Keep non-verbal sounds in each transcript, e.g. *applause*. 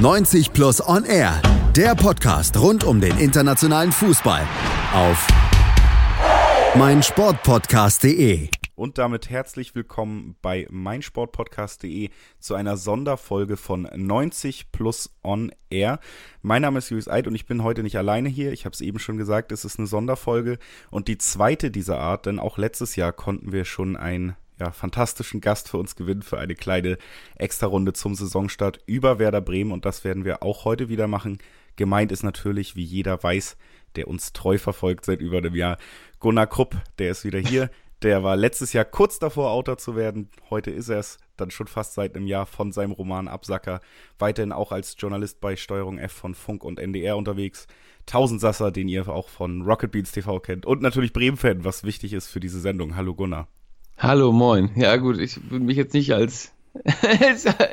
90 Plus On Air, der Podcast rund um den internationalen Fußball auf meinsportpodcast.de. Und damit herzlich willkommen bei meinsportpodcast.de zu einer Sonderfolge von 90 Plus On Air. Mein Name ist Julius Eid und ich bin heute nicht alleine hier. Ich habe es eben schon gesagt, es ist eine Sonderfolge und die zweite dieser Art, denn auch letztes Jahr konnten wir schon ein ja, fantastischen Gast für uns gewinnen für eine kleine Extra-Runde zum Saisonstart über Werder Bremen und das werden wir auch heute wieder machen. Gemeint ist natürlich, wie jeder weiß, der uns treu verfolgt seit über einem Jahr, Gunnar Krupp, der ist wieder hier. Der war letztes Jahr kurz davor, Autor zu werden. Heute ist er es, dann schon fast seit einem Jahr von seinem Roman Absacker. Weiterhin auch als Journalist bei Steuerung F von Funk und NDR unterwegs. Tausendsasser, den ihr auch von Rocket Beats TV kennt. Und natürlich Bremen-Fan, was wichtig ist für diese Sendung. Hallo Gunnar. Hallo, moin. Ja gut, ich würde mich jetzt nicht als, *laughs*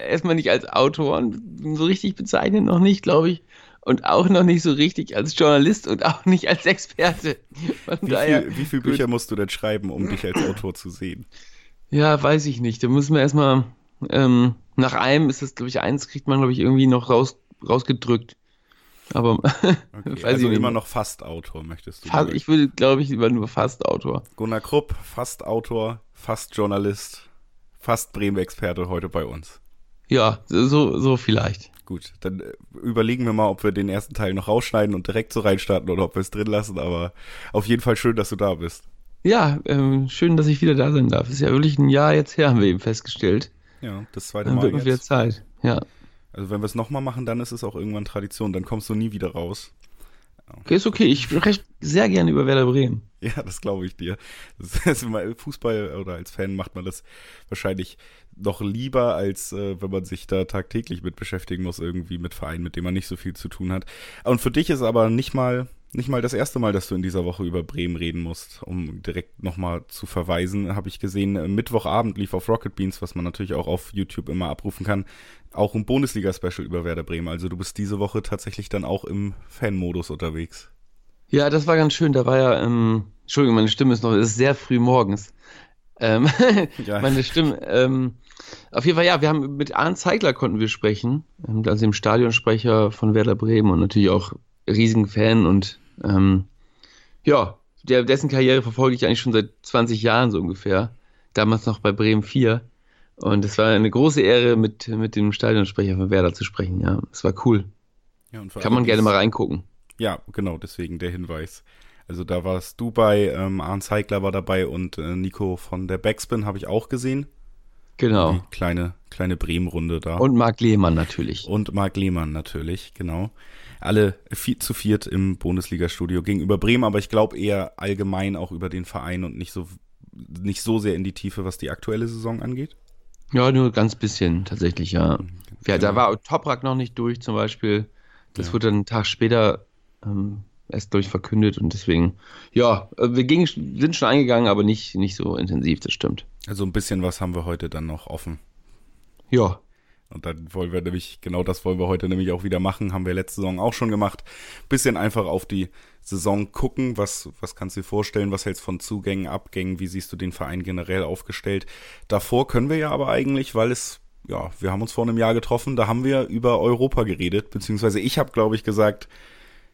erstmal nicht als Autor so richtig bezeichnen, noch nicht, glaube ich. Und auch noch nicht so richtig als Journalist und auch nicht als Experte. wie, daher, viel, wie viele Bücher musst du denn schreiben, um dich als Autor zu sehen? Ja, weiß ich nicht. Da müssen wir erstmal, ähm, nach einem ist das, glaube ich, eins kriegt man, glaube ich, irgendwie noch raus, rausgedrückt. Aber *laughs* okay, also ich immer noch Fast-Autor, möchtest du? Fast, ich würde, glaube ich, lieber nur Fast-Autor. Gunnar Krupp, Fast-Autor, Fast-Journalist, Fast-Bremen-Experte heute bei uns. Ja, so, so vielleicht. Gut, dann äh, überlegen wir mal, ob wir den ersten Teil noch rausschneiden und direkt so reinstarten oder ob wir es drin lassen. Aber auf jeden Fall schön, dass du da bist. Ja, ähm, schön, dass ich wieder da sein darf. Ist ja wirklich ein Jahr jetzt her, haben wir eben festgestellt. Ja, das zweite Mal. Dann wird wieder Zeit, ja. Also wenn wir es nochmal machen, dann ist es auch irgendwann Tradition. Dann kommst du nie wieder raus. Okay, ist okay. Ich spreche sehr gerne über Werder Bremen. *laughs* Ja, das glaube ich dir. Fußball oder als Fan macht man das wahrscheinlich noch lieber, als äh, wenn man sich da tagtäglich mit beschäftigen muss, irgendwie mit Vereinen, mit dem man nicht so viel zu tun hat. Und für dich ist aber nicht mal nicht mal das erste Mal, dass du in dieser Woche über Bremen reden musst, um direkt nochmal zu verweisen, habe ich gesehen, äh, Mittwochabend lief auf Rocket Beans, was man natürlich auch auf YouTube immer abrufen kann, auch ein Bundesliga-Special über Werder Bremen. Also du bist diese Woche tatsächlich dann auch im Fan-Modus unterwegs. Ja, das war ganz schön. Da war ja, ähm, Entschuldigung, meine Stimme ist noch, es ist sehr früh morgens. Ähm, *laughs* ja. meine Stimme, ähm, auf jeden Fall, ja, wir haben mit Arndt Zeigler konnten wir sprechen, ähm, also dem Stadionsprecher von Werder Bremen und natürlich auch riesigen Fan und ähm, ja, der, dessen Karriere verfolge ich eigentlich schon seit 20 Jahren so ungefähr. Damals noch bei Bremen 4. Und es war eine große Ehre, mit, mit dem Stadionsprecher von Werder zu sprechen. Ja, es war cool. Ja, Kann man gerne mal reingucken. Ja, genau, deswegen der Hinweis. Also da warst du bei, ähm, Arndt Zeigler war dabei und äh, Nico von der Backspin habe ich auch gesehen. Genau. Die kleine, kleine Bremen-Runde da. Und Marc Lehmann natürlich. Und Marc Lehmann natürlich, genau alle viel zu viert im Bundesliga-Studio gegenüber Bremen, aber ich glaube eher allgemein auch über den Verein und nicht so, nicht so sehr in die Tiefe, was die aktuelle Saison angeht. Ja, nur ganz bisschen tatsächlich, ja. Ja da war Toprak noch nicht durch zum Beispiel. Das ja. wurde dann einen Tag später ähm, erst durch verkündet und deswegen, ja, äh, wir gingen, sind schon eingegangen, aber nicht, nicht so intensiv, das stimmt. Also ein bisschen was haben wir heute dann noch offen. Ja, und dann wollen wir nämlich, genau das wollen wir heute nämlich auch wieder machen, haben wir letzte Saison auch schon gemacht. Bisschen einfach auf die Saison gucken, was, was kannst du dir vorstellen, was hältst von Zugängen, Abgängen, wie siehst du den Verein generell aufgestellt. Davor können wir ja aber eigentlich, weil es, ja, wir haben uns vor einem Jahr getroffen, da haben wir über Europa geredet, beziehungsweise ich habe, glaube ich, gesagt,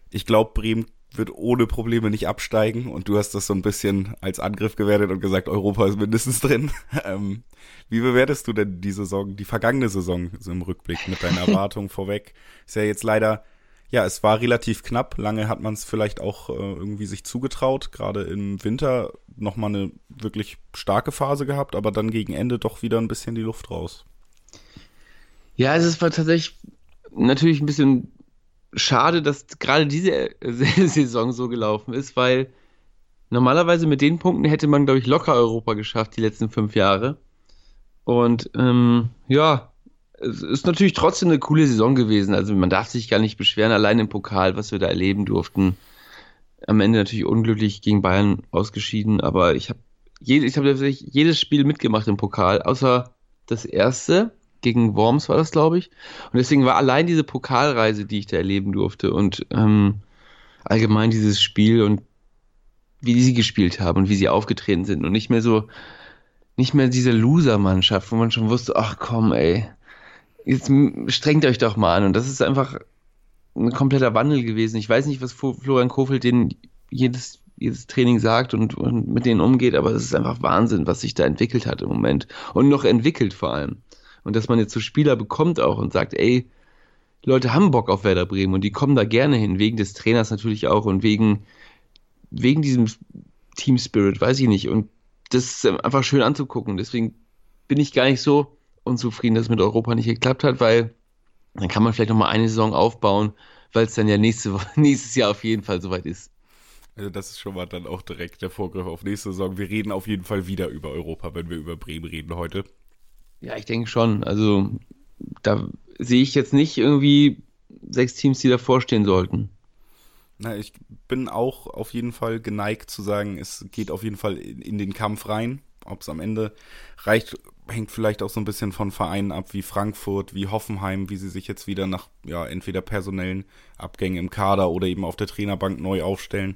ich glaube, Bremen wird ohne Probleme nicht absteigen und du hast das so ein bisschen als Angriff gewertet und gesagt, Europa ist mindestens drin. *laughs* Ähm, wie bewertest du denn die Saison, die vergangene Saison so im Rückblick mit deinen *laughs* Erwartungen vorweg? Ist ja jetzt leider, ja, es war relativ knapp. Lange hat man es vielleicht auch äh, irgendwie sich zugetraut, gerade im Winter nochmal eine wirklich starke Phase gehabt, aber dann gegen Ende doch wieder ein bisschen die Luft raus. Ja, es war tatsächlich natürlich ein bisschen schade, dass gerade diese *laughs* Saison so gelaufen ist, weil normalerweise mit den Punkten hätte man, glaube ich, locker Europa geschafft, die letzten fünf Jahre. Und ähm, ja, es ist natürlich trotzdem eine coole Saison gewesen. Also man darf sich gar nicht beschweren, allein im Pokal, was wir da erleben durften. Am Ende natürlich unglücklich gegen Bayern ausgeschieden, aber ich habe ich hab jedes Spiel mitgemacht im Pokal, außer das erste gegen Worms war das, glaube ich. Und deswegen war allein diese Pokalreise, die ich da erleben durfte und ähm, allgemein dieses Spiel und wie sie gespielt haben und wie sie aufgetreten sind und nicht mehr so, nicht mehr diese Loser-Mannschaft, wo man schon wusste, ach komm, ey, jetzt strengt euch doch mal an. Und das ist einfach ein kompletter Wandel gewesen. Ich weiß nicht, was Florian Kofeld den jedes, jedes Training sagt und, und mit denen umgeht, aber es ist einfach Wahnsinn, was sich da entwickelt hat im Moment. Und noch entwickelt vor allem. Und dass man jetzt so Spieler bekommt auch und sagt, ey, Leute haben Bock auf Werder Bremen und die kommen da gerne hin, wegen des Trainers natürlich auch und wegen, wegen diesem Team Spirit, weiß ich nicht. Und das ist einfach schön anzugucken. Deswegen bin ich gar nicht so unzufrieden, dass es mit Europa nicht geklappt hat, weil dann kann man vielleicht noch mal eine Saison aufbauen, weil es dann ja nächste, *laughs* nächstes Jahr auf jeden Fall soweit ist. Also das ist schon mal dann auch direkt der Vorgriff auf nächste Saison. Wir reden auf jeden Fall wieder über Europa, wenn wir über Bremen reden heute. Ja, ich denke schon. Also da sehe ich jetzt nicht irgendwie sechs Teams, die davor stehen sollten. Na, ich bin auch auf jeden Fall geneigt zu sagen, es geht auf jeden Fall in, in den Kampf rein. Ob es am Ende reicht, hängt vielleicht auch so ein bisschen von Vereinen ab wie Frankfurt, wie Hoffenheim, wie sie sich jetzt wieder nach ja entweder personellen Abgängen im Kader oder eben auf der Trainerbank neu aufstellen.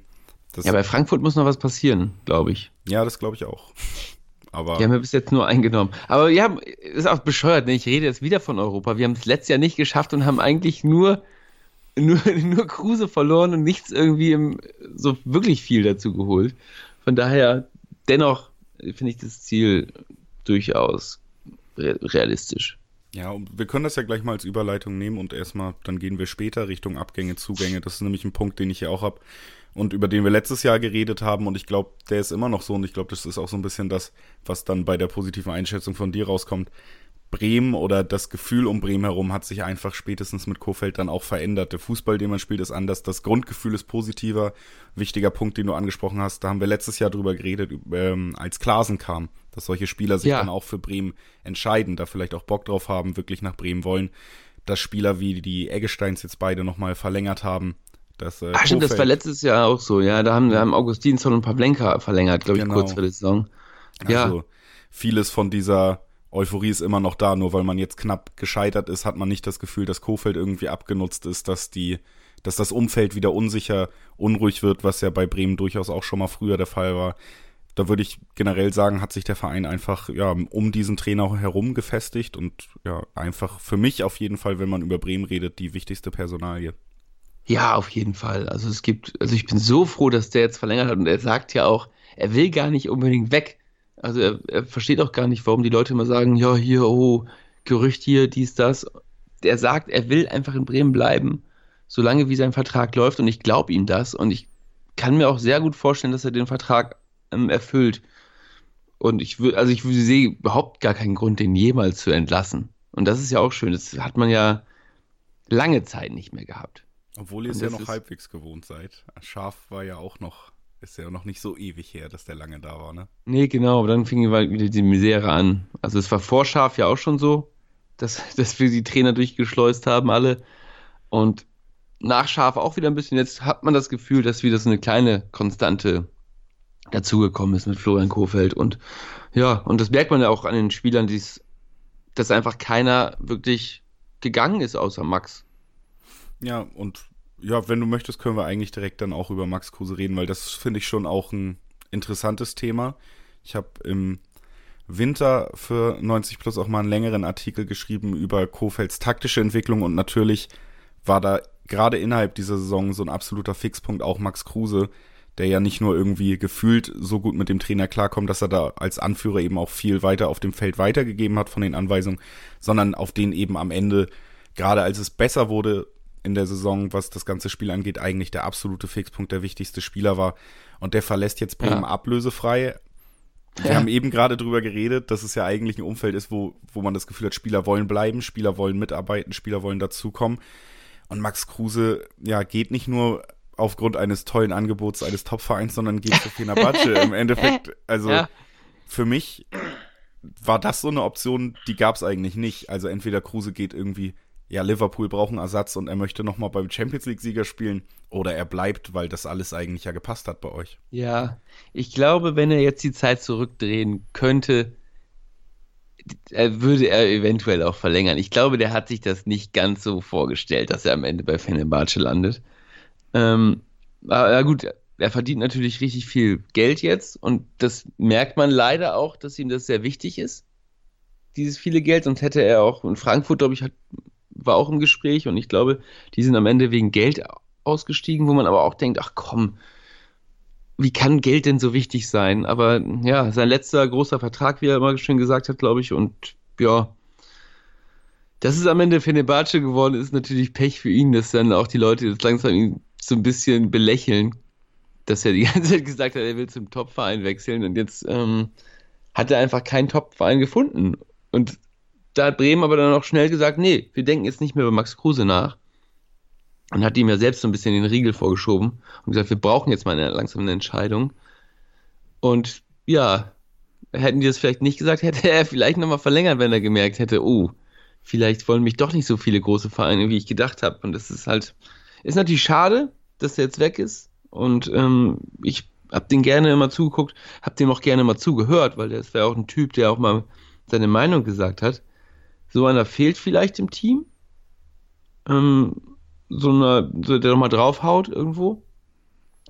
Das ja, bei Frankfurt muss noch was passieren, glaube ich. Ja, das glaube ich auch. Aber die haben wir bis jetzt nur eingenommen. Aber ja, ist auch bescheuert, ne? ich rede jetzt wieder von Europa. Wir haben es letztes Jahr nicht geschafft und haben eigentlich nur, nur, *laughs* nur Kruse verloren und nichts irgendwie im, so wirklich viel dazu geholt. Von daher, dennoch finde ich das Ziel durchaus realistisch. Ja, und wir können das ja gleich mal als Überleitung nehmen und erstmal, dann gehen wir später Richtung Abgänge, Zugänge. Das ist nämlich ein Punkt, den ich hier auch habe und über den wir letztes Jahr geredet haben. Und ich glaube, der ist immer noch so. Und ich glaube, das ist auch so ein bisschen das, was dann bei der positiven Einschätzung von dir rauskommt. Bremen oder das Gefühl um Bremen herum hat sich einfach spätestens mit Kofeld dann auch verändert. Der Fußball, den man spielt, ist anders. Das Grundgefühl ist positiver. Wichtiger Punkt, den du angesprochen hast. Da haben wir letztes Jahr drüber geredet, ähm, als Klasen kam, dass solche Spieler sich ja. dann auch für Bremen entscheiden, da vielleicht auch Bock drauf haben, wirklich nach Bremen wollen. Dass Spieler wie die Eggesteins jetzt beide nochmal verlängert haben. Das, äh, Ach, stimmt, das war letztes Jahr auch so, ja. Da haben wir haben Augustinsson und Pavlenka verlängert, glaube ich, genau. kurz vor der Saison. Ja. Also vieles von dieser Euphorie ist immer noch da, nur weil man jetzt knapp gescheitert ist, hat man nicht das Gefühl, dass Kofeld irgendwie abgenutzt ist, dass die, dass das Umfeld wieder unsicher, unruhig wird, was ja bei Bremen durchaus auch schon mal früher der Fall war. Da würde ich generell sagen, hat sich der Verein einfach ja um diesen Trainer herum gefestigt und ja einfach für mich auf jeden Fall, wenn man über Bremen redet, die wichtigste Personalie. Ja, auf jeden Fall. Also es gibt, also ich bin so froh, dass der jetzt verlängert hat und er sagt ja auch, er will gar nicht unbedingt weg. Also er, er versteht auch gar nicht, warum die Leute immer sagen, ja, hier, oh, Gerücht hier, dies, das. Er sagt, er will einfach in Bremen bleiben, solange wie sein Vertrag läuft und ich glaube ihm das und ich kann mir auch sehr gut vorstellen, dass er den Vertrag ähm, erfüllt. Und ich würde, also ich sehe überhaupt gar keinen Grund, den jemals zu entlassen. Und das ist ja auch schön. Das hat man ja lange Zeit nicht mehr gehabt. Obwohl ihr es ja noch halbwegs gewohnt seid. Schaf war ja auch noch, ist ja noch nicht so ewig her, dass der lange da war, ne? Nee, genau, aber dann fing wieder die Misere an. Also es war vor Schaf ja auch schon so, dass, *laughs* dass wir die Trainer durchgeschleust haben, alle. Und nach Schaf auch wieder ein bisschen. Jetzt hat man das Gefühl, dass wieder so eine kleine Konstante dazugekommen ist mit Florian Kofeld. Und ja, und das merkt man ja auch an den Spielern, die's, dass einfach keiner wirklich gegangen ist außer Max. Ja, und ja, wenn du möchtest, können wir eigentlich direkt dann auch über Max Kruse reden, weil das finde ich schon auch ein interessantes Thema. Ich habe im Winter für 90 Plus auch mal einen längeren Artikel geschrieben über Kofelds taktische Entwicklung und natürlich war da gerade innerhalb dieser Saison so ein absoluter Fixpunkt auch Max Kruse, der ja nicht nur irgendwie gefühlt so gut mit dem Trainer klarkommt, dass er da als Anführer eben auch viel weiter auf dem Feld weitergegeben hat von den Anweisungen, sondern auf den eben am Ende, gerade als es besser wurde, in der Saison, was das ganze Spiel angeht, eigentlich der absolute Fixpunkt, der wichtigste Spieler war. Und der verlässt jetzt Bremen ja. ablösefrei. Wir ja. haben eben gerade drüber geredet, dass es ja eigentlich ein Umfeld ist, wo, wo man das Gefühl hat, Spieler wollen bleiben, Spieler wollen mitarbeiten, Spieler wollen dazukommen. Und Max Kruse, ja, geht nicht nur aufgrund eines tollen Angebots eines Topvereins, sondern geht zu Fenerbahce. Im *laughs* Endeffekt, also ja. für mich war das so eine Option, die gab es eigentlich nicht. Also entweder Kruse geht irgendwie ja, Liverpool braucht einen Ersatz und er möchte nochmal beim Champions League-Sieger spielen oder er bleibt, weil das alles eigentlich ja gepasst hat bei euch. Ja, ich glaube, wenn er jetzt die Zeit zurückdrehen könnte, würde er eventuell auch verlängern. Ich glaube, der hat sich das nicht ganz so vorgestellt, dass er am Ende bei Fenerbahce landet. Ähm, aber gut, er verdient natürlich richtig viel Geld jetzt und das merkt man leider auch, dass ihm das sehr wichtig ist dieses viele Geld, sonst hätte er auch in Frankfurt, glaube ich, hat, war auch im Gespräch und ich glaube, die sind am Ende wegen Geld ausgestiegen, wo man aber auch denkt, ach komm, wie kann Geld denn so wichtig sein? Aber ja, sein letzter großer Vertrag, wie er immer schön gesagt hat, glaube ich, und ja, dass es am Ende Fenerbahce geworden ist, natürlich Pech für ihn, dass dann auch die Leute jetzt langsam ihn so ein bisschen belächeln, dass er die *laughs* ganze Zeit gesagt hat, er will zum Topverein wechseln und jetzt ähm, hat er einfach keinen Topverein gefunden. Und da hat Bremen aber dann auch schnell gesagt, nee, wir denken jetzt nicht mehr über Max Kruse nach. Und hat ihm ja selbst so ein bisschen den Riegel vorgeschoben und gesagt, wir brauchen jetzt mal eine, langsam eine Entscheidung. Und ja, hätten die das vielleicht nicht gesagt, *laughs* hätte er vielleicht nochmal verlängert, wenn er gemerkt hätte, oh, vielleicht wollen mich doch nicht so viele große Vereine, wie ich gedacht habe. Und das ist halt, ist natürlich schade, dass er jetzt weg ist. Und ähm, ich habe den gerne immer zugeguckt, habe dem auch gerne mal zugehört, weil das wäre auch ein Typ, der auch mal seine Meinung gesagt hat. So einer fehlt vielleicht im Team. Ähm, so einer, so, der nochmal draufhaut irgendwo.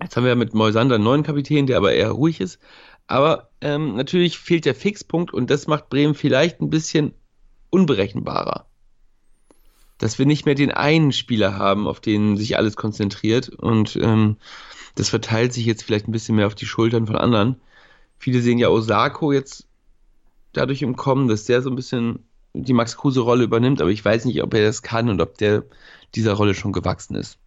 Jetzt haben wir ja mit Moisander einen neuen Kapitän, der aber eher ruhig ist. Aber ähm, natürlich fehlt der Fixpunkt und das macht Bremen vielleicht ein bisschen unberechenbarer. Dass wir nicht mehr den einen Spieler haben, auf den sich alles konzentriert und ähm, das verteilt sich jetzt vielleicht ein bisschen mehr auf die Schultern von anderen. Viele sehen ja Osako jetzt dadurch im Kommen, dass der so ein bisschen die Max Kruse-Rolle übernimmt, aber ich weiß nicht, ob er das kann und ob der dieser Rolle schon gewachsen ist.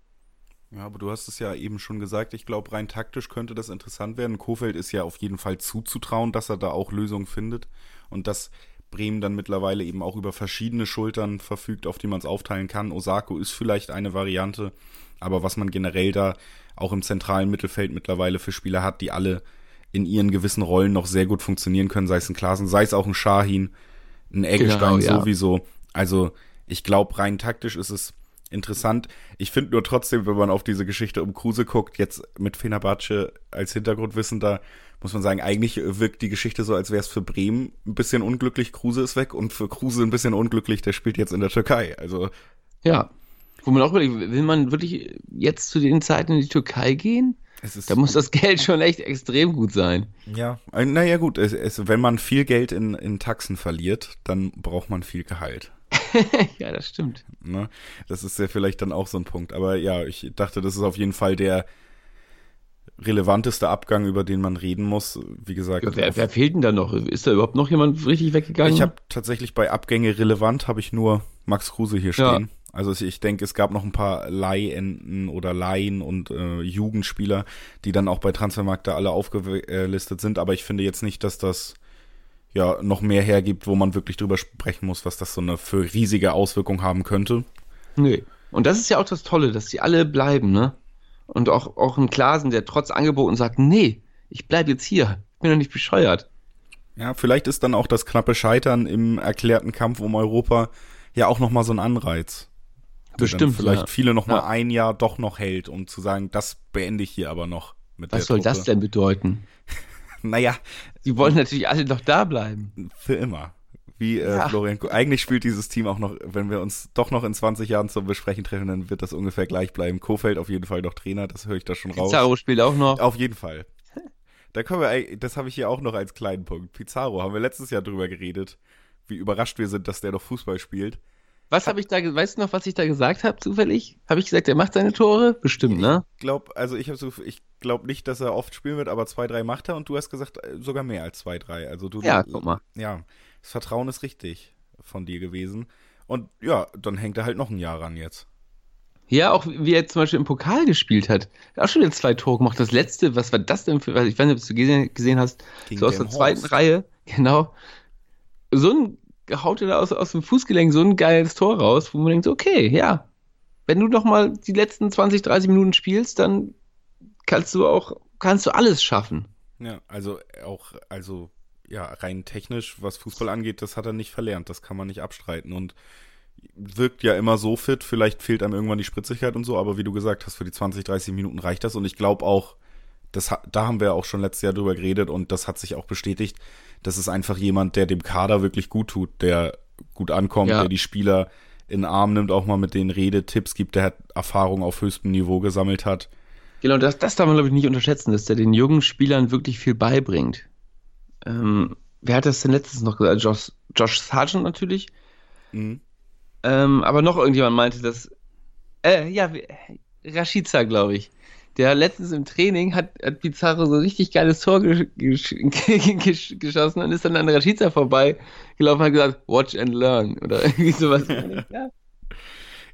Ja, aber du hast es ja eben schon gesagt, ich glaube, rein taktisch könnte das interessant werden. Kofeld ist ja auf jeden Fall zuzutrauen, dass er da auch Lösungen findet und dass Bremen dann mittlerweile eben auch über verschiedene Schultern verfügt, auf die man es aufteilen kann. Osako ist vielleicht eine Variante, aber was man generell da auch im zentralen Mittelfeld mittlerweile für Spieler hat, die alle in ihren gewissen Rollen noch sehr gut funktionieren können, sei es ein Klassen, sei es auch ein Shahin, ein Eggestein genau, ja. sowieso. Also ich glaube, rein taktisch ist es interessant. Ich finde nur trotzdem, wenn man auf diese Geschichte um Kruse guckt, jetzt mit Fenerbahce als Hintergrundwissen da, muss man sagen, eigentlich wirkt die Geschichte so, als wäre es für Bremen ein bisschen unglücklich, Kruse ist weg und für Kruse ein bisschen unglücklich, der spielt jetzt in der Türkei. Also. Ja. Wo man auch überlegt, will man wirklich jetzt zu den Zeiten in die Türkei gehen? Da muss das Geld schon echt extrem gut sein. Ja, äh, naja gut, es, es, wenn man viel Geld in, in Taxen verliert, dann braucht man viel Gehalt. *laughs* ja, das stimmt. Ne? Das ist ja vielleicht dann auch so ein Punkt. Aber ja, ich dachte, das ist auf jeden Fall der relevanteste Abgang, über den man reden muss. Wie gesagt. Ja, wer, wer, fehlt denn da noch? Ist da überhaupt noch jemand richtig weggegangen? Ich habe tatsächlich bei Abgänge relevant, habe ich nur Max Kruse hier stehen. Ja. Also ich denke, es gab noch ein paar Leihenden oder Laien und äh, Jugendspieler, die dann auch bei Transfermarkt da alle aufgelistet sind. Aber ich finde jetzt nicht, dass das ja noch mehr hergibt, wo man wirklich drüber sprechen muss, was das so eine für riesige Auswirkung haben könnte. Nee. Und das ist ja auch das Tolle, dass die alle bleiben, ne? Und auch, auch ein Klasen, der trotz Angeboten sagt, nee, ich bleib jetzt hier. Ich bin doch nicht bescheuert. Ja, vielleicht ist dann auch das knappe Scheitern im erklärten Kampf um Europa ja auch nochmal so ein Anreiz. Bestimmt. Vielleicht ja. viele nochmal ja. ein Jahr doch noch hält, um zu sagen, das beende ich hier aber noch. Mit Was soll Truppe. das denn bedeuten? *laughs* naja. Sie wollen natürlich alle noch da bleiben. Für immer. Wie äh, ja. Florian, eigentlich spielt dieses Team auch noch, wenn wir uns doch noch in 20 Jahren zum Besprechen treffen, dann wird das ungefähr gleich bleiben. Kofeld auf jeden Fall noch Trainer, das höre ich da schon raus. Pizarro spielt auch noch. Auf jeden Fall. Da können wir, das habe ich hier auch noch als kleinen Punkt. Pizarro, haben wir letztes Jahr drüber geredet, wie überrascht wir sind, dass der noch Fußball spielt. Was habe ich da, weißt du noch, was ich da gesagt habe, zufällig? Habe ich gesagt, er macht seine Tore? Bestimmt, ne? Ich glaube, also ich habe so, ich glaube nicht, dass er oft spielen wird, aber zwei, drei macht er und du hast gesagt, äh, sogar mehr als zwei, drei. Also du, ja, guck mal. Ja, das Vertrauen ist richtig von dir gewesen. Und ja, dann hängt er halt noch ein Jahr ran jetzt. Ja, auch wie er zum Beispiel im Pokal gespielt hat. Er hat auch schon wieder zwei Tore gemacht. Das letzte, was war das denn für, ich weiß nicht, ob du gesehen, gesehen hast, Gegen so aus der zweiten Reihe, *laughs* genau. So ein haut er da aus, aus dem Fußgelenk so ein geiles Tor raus, wo man denkt, okay, ja, wenn du noch mal die letzten 20, 30 Minuten spielst, dann kannst du auch, kannst du alles schaffen. Ja, also auch, also ja, rein technisch, was Fußball angeht, das hat er nicht verlernt, das kann man nicht abstreiten und wirkt ja immer so fit, vielleicht fehlt einem irgendwann die Spritzigkeit und so, aber wie du gesagt hast, für die 20, 30 Minuten reicht das und ich glaube auch, das, da haben wir auch schon letztes Jahr drüber geredet und das hat sich auch bestätigt, das ist einfach jemand, der dem Kader wirklich gut tut, der gut ankommt, ja. der die Spieler in den Arm nimmt, auch mal mit denen redet, Tipps gibt, der hat Erfahrung auf höchstem Niveau gesammelt hat. Genau, das, das darf man, glaube ich, nicht unterschätzen, dass der den jungen Spielern wirklich viel beibringt. Ähm, wer hat das denn letztens noch gesagt? Josh, Josh Sargent natürlich. Mhm. Ähm, aber noch irgendjemand meinte das. Äh, ja, Rashica, glaube ich. Der letztens im Training hat, hat Pizarro so richtig geiles Tor gesch gesch *laughs* geschossen und ist dann an Rashica vorbei gelaufen und hat gesagt, watch and learn oder *laughs* irgendwie sowas. *laughs* ja.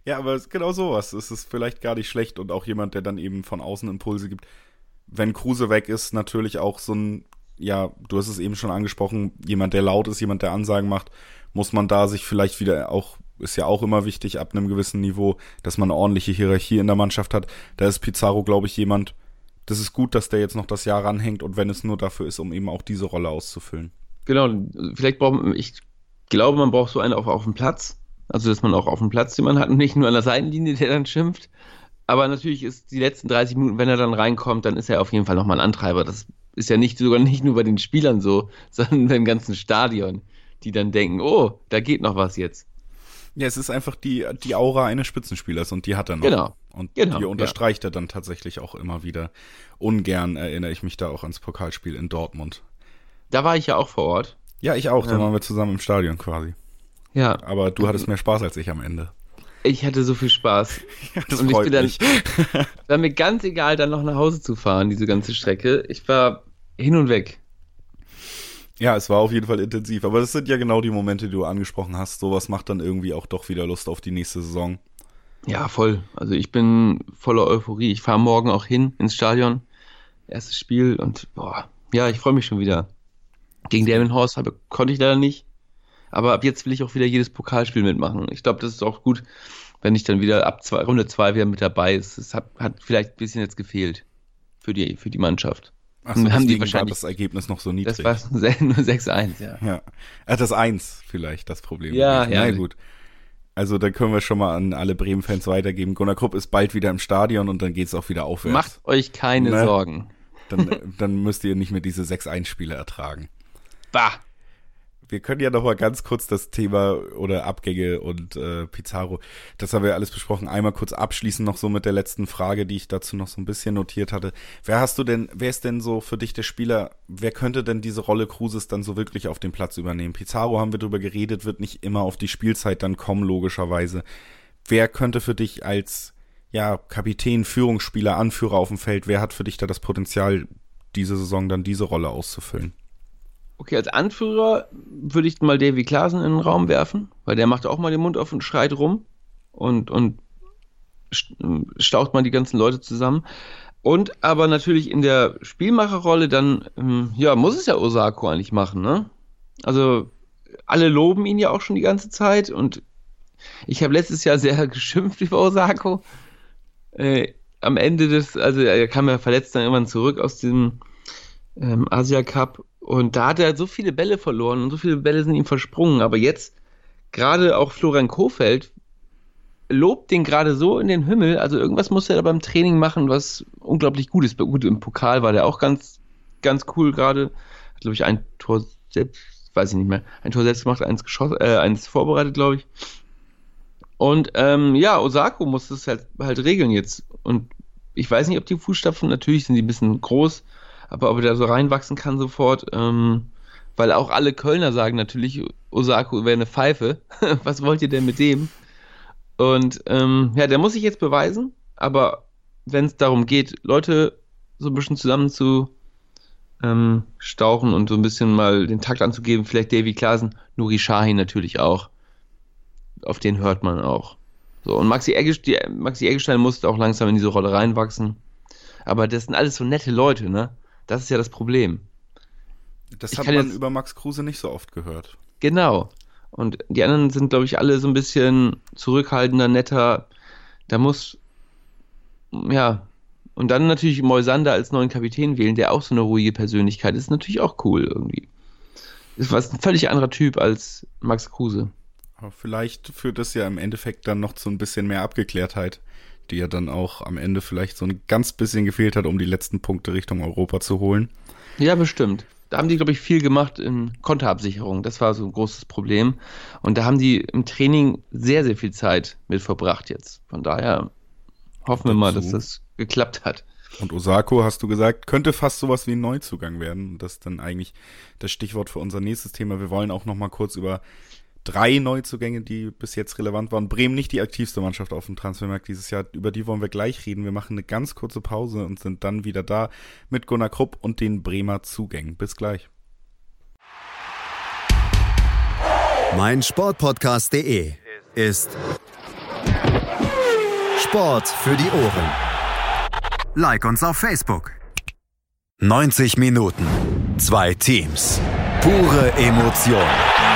ja, aber genau sowas. Es ist vielleicht gar nicht schlecht und auch jemand, der dann eben von außen Impulse gibt. Wenn Kruse weg ist, natürlich auch so ein, ja, du hast es eben schon angesprochen, jemand, der laut ist, jemand, der Ansagen macht, muss man da sich vielleicht wieder auch ist ja auch immer wichtig ab einem gewissen Niveau, dass man eine ordentliche Hierarchie in der Mannschaft hat. Da ist Pizarro, glaube ich, jemand, das ist gut, dass der jetzt noch das Jahr ranhängt und wenn es nur dafür ist, um eben auch diese Rolle auszufüllen. Genau, vielleicht braucht man, ich glaube, man braucht so einen auch auf dem Platz. Also, dass man auch auf dem Platz jemanden hat und nicht nur an der Seitenlinie, der dann schimpft. Aber natürlich ist die letzten 30 Minuten, wenn er dann reinkommt, dann ist er auf jeden Fall nochmal ein Antreiber. Das ist ja nicht sogar nicht nur bei den Spielern so, *laughs* sondern beim ganzen Stadion, die dann denken, oh, da geht noch was jetzt. Ja, es ist einfach die, die Aura eines Spitzenspielers und die hat er noch. Genau. Und genau, die unterstreicht ja. er dann tatsächlich auch immer wieder. Ungern erinnere ich mich da auch ans Pokalspiel in Dortmund. Da war ich ja auch vor Ort. Ja, ich auch. Da waren wir zusammen im Stadion quasi. Ja. Aber du hattest mehr Spaß als ich am Ende. Ich hatte so viel Spaß. *laughs* Ja, das und freut ich bin mich. dann, *laughs* war mir ganz egal, dann noch nach Hause zu fahren, diese ganze Strecke. Ich war hin und weg. Ja, es war auf jeden Fall intensiv. Aber das sind ja genau die Momente, die du angesprochen hast. Sowas macht dann irgendwie auch doch wieder Lust auf die nächste Saison. Ja, voll. Also ich bin voller Euphorie. Ich fahre morgen auch hin ins Stadion. Erstes Spiel und boah, ja, ich freue mich schon wieder. Gegen Damon Horst habe, konnte ich leider nicht. Aber ab jetzt will ich auch wieder jedes Pokalspiel mitmachen. Ich glaube, das ist auch gut, wenn ich dann wieder ab zwei, Runde 2 wieder mit dabei ist. Es hat, hat vielleicht ein bisschen jetzt gefehlt für die, für die Mannschaft. Achso, haben die wahrscheinlich war das Ergebnis noch so niedrig. Das war *laughs* nur 6-1, ja. Ja. Ach, das 1 vielleicht das Problem. Ja, ja. Na gut. Also dann können wir schon mal an alle Bremen-Fans weitergeben. Gunnar Krupp ist bald wieder im Stadion und dann geht's auch wieder aufwärts. Macht euch keine ne? Sorgen. Dann, dann müsst ihr nicht mehr diese 6-1-Spiele ertragen. Bah wir können ja noch mal ganz kurz das Thema oder Abgänge und äh, Pizarro, das haben wir alles besprochen. Einmal kurz abschließen noch so mit der letzten Frage, die ich dazu noch so ein bisschen notiert hatte. Wer hast du denn, wer ist denn so für dich der Spieler, wer könnte denn diese Rolle Cruises dann so wirklich auf dem Platz übernehmen? Pizarro haben wir drüber geredet, wird nicht immer auf die Spielzeit dann kommen, logischerweise. Wer könnte für dich als ja, Kapitän, Führungsspieler, Anführer auf dem Feld, wer hat für dich da das Potenzial, diese Saison dann diese Rolle auszufüllen? Okay, als Anführer würde ich mal Davy Klaasen in den Raum werfen, weil der macht auch mal den Mund auf und schreit rum und, und staucht mal die ganzen Leute zusammen. Und aber natürlich in der Spielmacherrolle dann, ähm, ja, muss es ja Osako eigentlich machen, ne? Also alle loben ihn ja auch schon die ganze Zeit und ich habe letztes Jahr sehr *laughs* geschimpft über Osako. Äh, am Ende des, also er kam ja verletzt dann irgendwann zurück aus dem ähm, Asia Cup und da hat er so viele Bälle verloren und so viele Bälle sind ihm versprungen. Aber jetzt, gerade auch Florian Kofeld, lobt den gerade so in den Himmel. Also irgendwas muss er da beim Training machen, was unglaublich gut ist. Gut, im Pokal war der auch ganz, ganz cool gerade. Hat, glaube ich, ein Tor selbst, weiß ich nicht mehr, ein Tor selbst gemacht, eins geschossen, äh, eins vorbereitet, glaube ich. Und ähm, ja, Osako muss das halt, halt regeln jetzt. Und ich weiß nicht, ob die Fußstapfen, natürlich sind die ein bisschen groß, aber ob er da so reinwachsen kann sofort, ähm, weil auch alle Kölner sagen natürlich, Osako wäre eine Pfeife. *laughs* Was wollt ihr denn mit dem? Und ähm, ja, der muss sich jetzt beweisen, aber wenn es darum geht, Leute so ein bisschen zusammen zu ähm, stauchen und so ein bisschen mal den Takt anzugeben, vielleicht Davy Klaasen, Nuri Shahin natürlich auch. Auf den hört man auch. So, und Maxi, Eggestein, Maxi Eggestein musste auch langsam in diese Rolle reinwachsen. Aber das sind alles so nette Leute, ne? Das ist ja das Problem. Das ich hat man jetzt, über Max Kruse nicht so oft gehört. Genau. Und die anderen sind, glaube ich, alle so ein bisschen zurückhaltender, netter. Da muss, ja, und dann natürlich Moisander als neuen Kapitän wählen, der auch so eine ruhige Persönlichkeit ist, natürlich auch cool irgendwie. Ist was ein völlig anderer Typ als Max Kruse. Aber vielleicht führt das ja im Endeffekt dann noch zu ein bisschen mehr Abgeklärtheit die ja dann auch am Ende vielleicht so ein ganz bisschen gefehlt hat, um die letzten Punkte Richtung Europa zu holen. Ja, bestimmt. Da haben die, glaube ich, viel gemacht in Konterabsicherung. Das war so ein großes Problem. Und da haben die im Training sehr, sehr viel Zeit mit verbracht jetzt. Von daher hoffen wir mal, dass das geklappt hat. Und Osako, hast du gesagt, könnte fast sowas wie ein Neuzugang werden. Das ist dann eigentlich das Stichwort für unser nächstes Thema. Wir wollen auch noch mal kurz über drei Neuzugänge, die bis jetzt relevant waren. Bremen nicht die aktivste Mannschaft auf dem Transfermarkt dieses Jahr. Über die wollen wir gleich reden. Wir machen eine ganz kurze Pause und sind dann wieder da mit Gunnar Krupp und den Bremer Zugängen. Bis gleich. Mein Sportpodcast.de ist Sport für die Ohren. Like uns auf Facebook. 90 Minuten, zwei Teams, pure Emotion.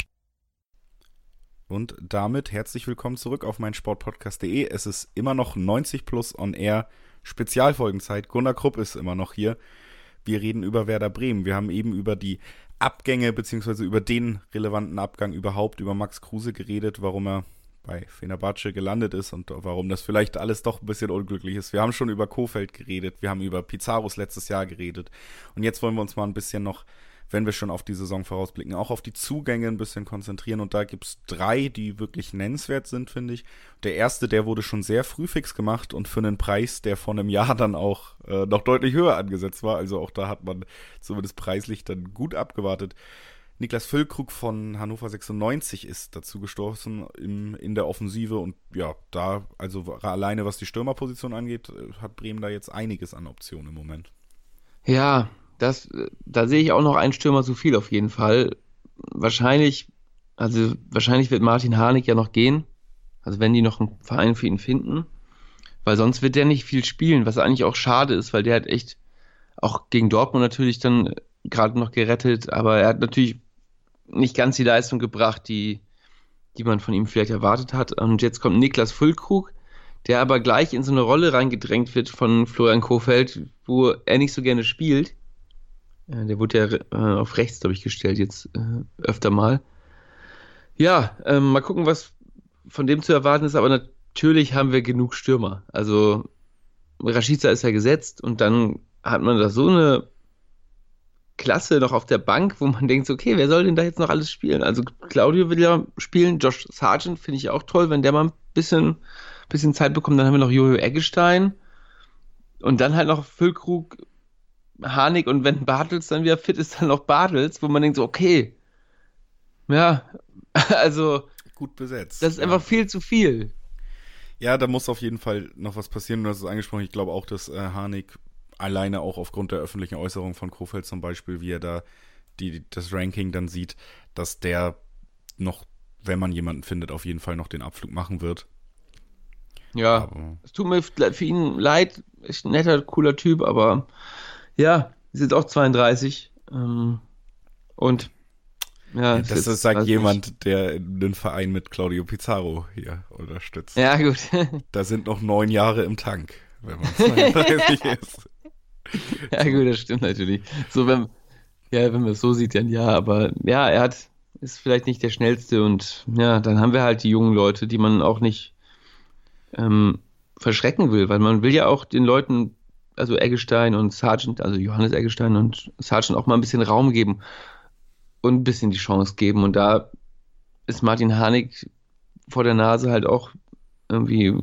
Und damit herzlich willkommen zurück auf meinsportpodcast.de. Es ist immer noch 90 plus on air Spezialfolgenzeit. Gunnar Krupp ist immer noch hier. Wir reden über Werder Bremen. Wir haben eben über die Abgänge beziehungsweise über den relevanten Abgang überhaupt über Max Kruse geredet, warum er bei Fenerbahce gelandet ist und warum das vielleicht alles doch ein bisschen unglücklich ist. Wir haben schon über Kofeld geredet, wir haben über Pizarros letztes Jahr geredet und jetzt wollen wir uns mal ein bisschen noch wenn wir schon auf die Saison vorausblicken, auch auf die Zugänge ein bisschen konzentrieren. Und da gibt es drei, die wirklich nennenswert sind, finde ich. Der erste, der wurde schon sehr früh fix gemacht und für einen Preis, der vor einem Jahr dann auch äh, noch deutlich höher angesetzt war. Also auch da hat man zumindest preislich dann gut abgewartet. Niklas Füllkrug von Hannover 96 ist dazu gestoßen im, in der Offensive und ja, da, also alleine was die Stürmerposition angeht, äh, hat Bremen da jetzt einiges an Optionen im Moment. Ja, das, da sehe ich auch noch einen Stürmer zu viel auf jeden Fall. Wahrscheinlich, also wahrscheinlich wird Martin Harnik ja noch gehen. Also wenn die noch einen Verein für ihn finden. Weil sonst wird der nicht viel spielen, was eigentlich auch schade ist, weil der hat echt auch gegen Dortmund natürlich dann gerade noch gerettet, aber er hat natürlich nicht ganz die Leistung gebracht, die, die man von ihm vielleicht erwartet hat. Und jetzt kommt Niklas Füllkrug, der aber gleich in so eine Rolle reingedrängt wird von Florian Kofeld, wo er nicht so gerne spielt. Äh, der wurde ja äh, auf rechts, glaube ich, gestellt jetzt äh, öfter mal. Ja, ähm, mal gucken, was von dem zu erwarten ist, aber natürlich haben wir genug Stürmer. Also Rashica ist ja gesetzt und dann hat man da so eine Klasse noch auf der Bank, wo man *laughs* denkt, okay, wer soll denn da jetzt noch alles spielen? Also Claudio will ja spielen, Josh Sargent finde ich auch toll, wenn der mal ein bisschen, bisschen Zeit bekommt. Dann haben wir noch Jojo Eggestein und dann halt noch Füllkrug, Harnik und wenn Bartels dann wieder fit ist, dann noch Bartels, wo man denkt so, okay, ja, *laughs* also gut besetzt. Das ist ja. einfach viel zu viel. Ja, da muss auf jeden Fall noch was passieren. Du hast es angesprochen. Ich glaube auch, dass äh, Harnik alleine auch aufgrund der öffentlichen Äußerung von Kofeld zum Beispiel, wie er da die, das Ranking dann sieht, dass der noch, wenn man jemanden findet, auf jeden Fall noch den Abflug machen wird. Ja, aber es tut mir für ihn leid, ist ein netter, cooler Typ, aber ja, ist jetzt auch 32. Ähm, und ja, das ist, ist sagt jemand, nicht. der den Verein mit Claudio Pizarro hier unterstützt. Ja, gut. *laughs* da sind noch neun Jahre im Tank, wenn man 32 *laughs* ist. Ja, gut, das stimmt natürlich. So, wenn, ja, wenn man es so sieht, dann ja, aber ja, er hat, ist vielleicht nicht der schnellste und ja, dann haben wir halt die jungen Leute, die man auch nicht ähm, verschrecken will, weil man will ja auch den Leuten, also Eggestein und Sargent, also Johannes Eggestein und Sargent auch mal ein bisschen Raum geben und ein bisschen die Chance geben und da ist Martin Harnik vor der Nase halt auch irgendwie,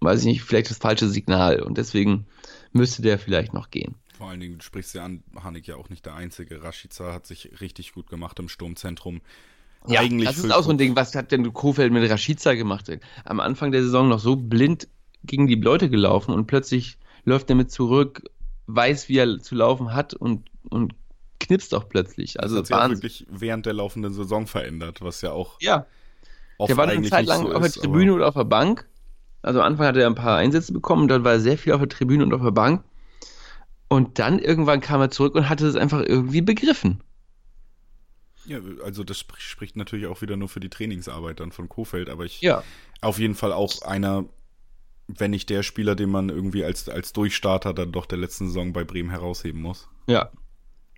weiß ich nicht, vielleicht das falsche Signal und deswegen müsste der vielleicht noch gehen. Vor allen Dingen, du sprichst ja an, Hanik ja auch nicht der Einzige. Rashica hat sich richtig gut gemacht im Sturmzentrum. Ja, Eigentlich das ist auch so ein Ding, was hat denn Kofeld mit Rashica gemacht? Am Anfang der Saison noch so blind gegen die Leute gelaufen und plötzlich läuft er mit zurück, weiß, wie er zu laufen hat und, und knipst auch plötzlich. Also das hat sich wirklich während der laufenden Saison verändert, was ja auch. Ja. Der war eine Zeit lang so auf der Tribüne oder auf der Bank also am Anfang hat er ein paar Einsätze bekommen, dann war er sehr viel auf der Tribüne und auf der Bank. Und dann irgendwann kam er zurück und hatte es einfach irgendwie begriffen. Ja, also das spricht natürlich auch wieder nur für die Trainingsarbeit dann von Kofeld, aber ich ja. auf jeden Fall auch einer, wenn nicht der Spieler, den man irgendwie als, als Durchstarter dann doch der letzten Saison bei Bremen herausheben muss. Ja.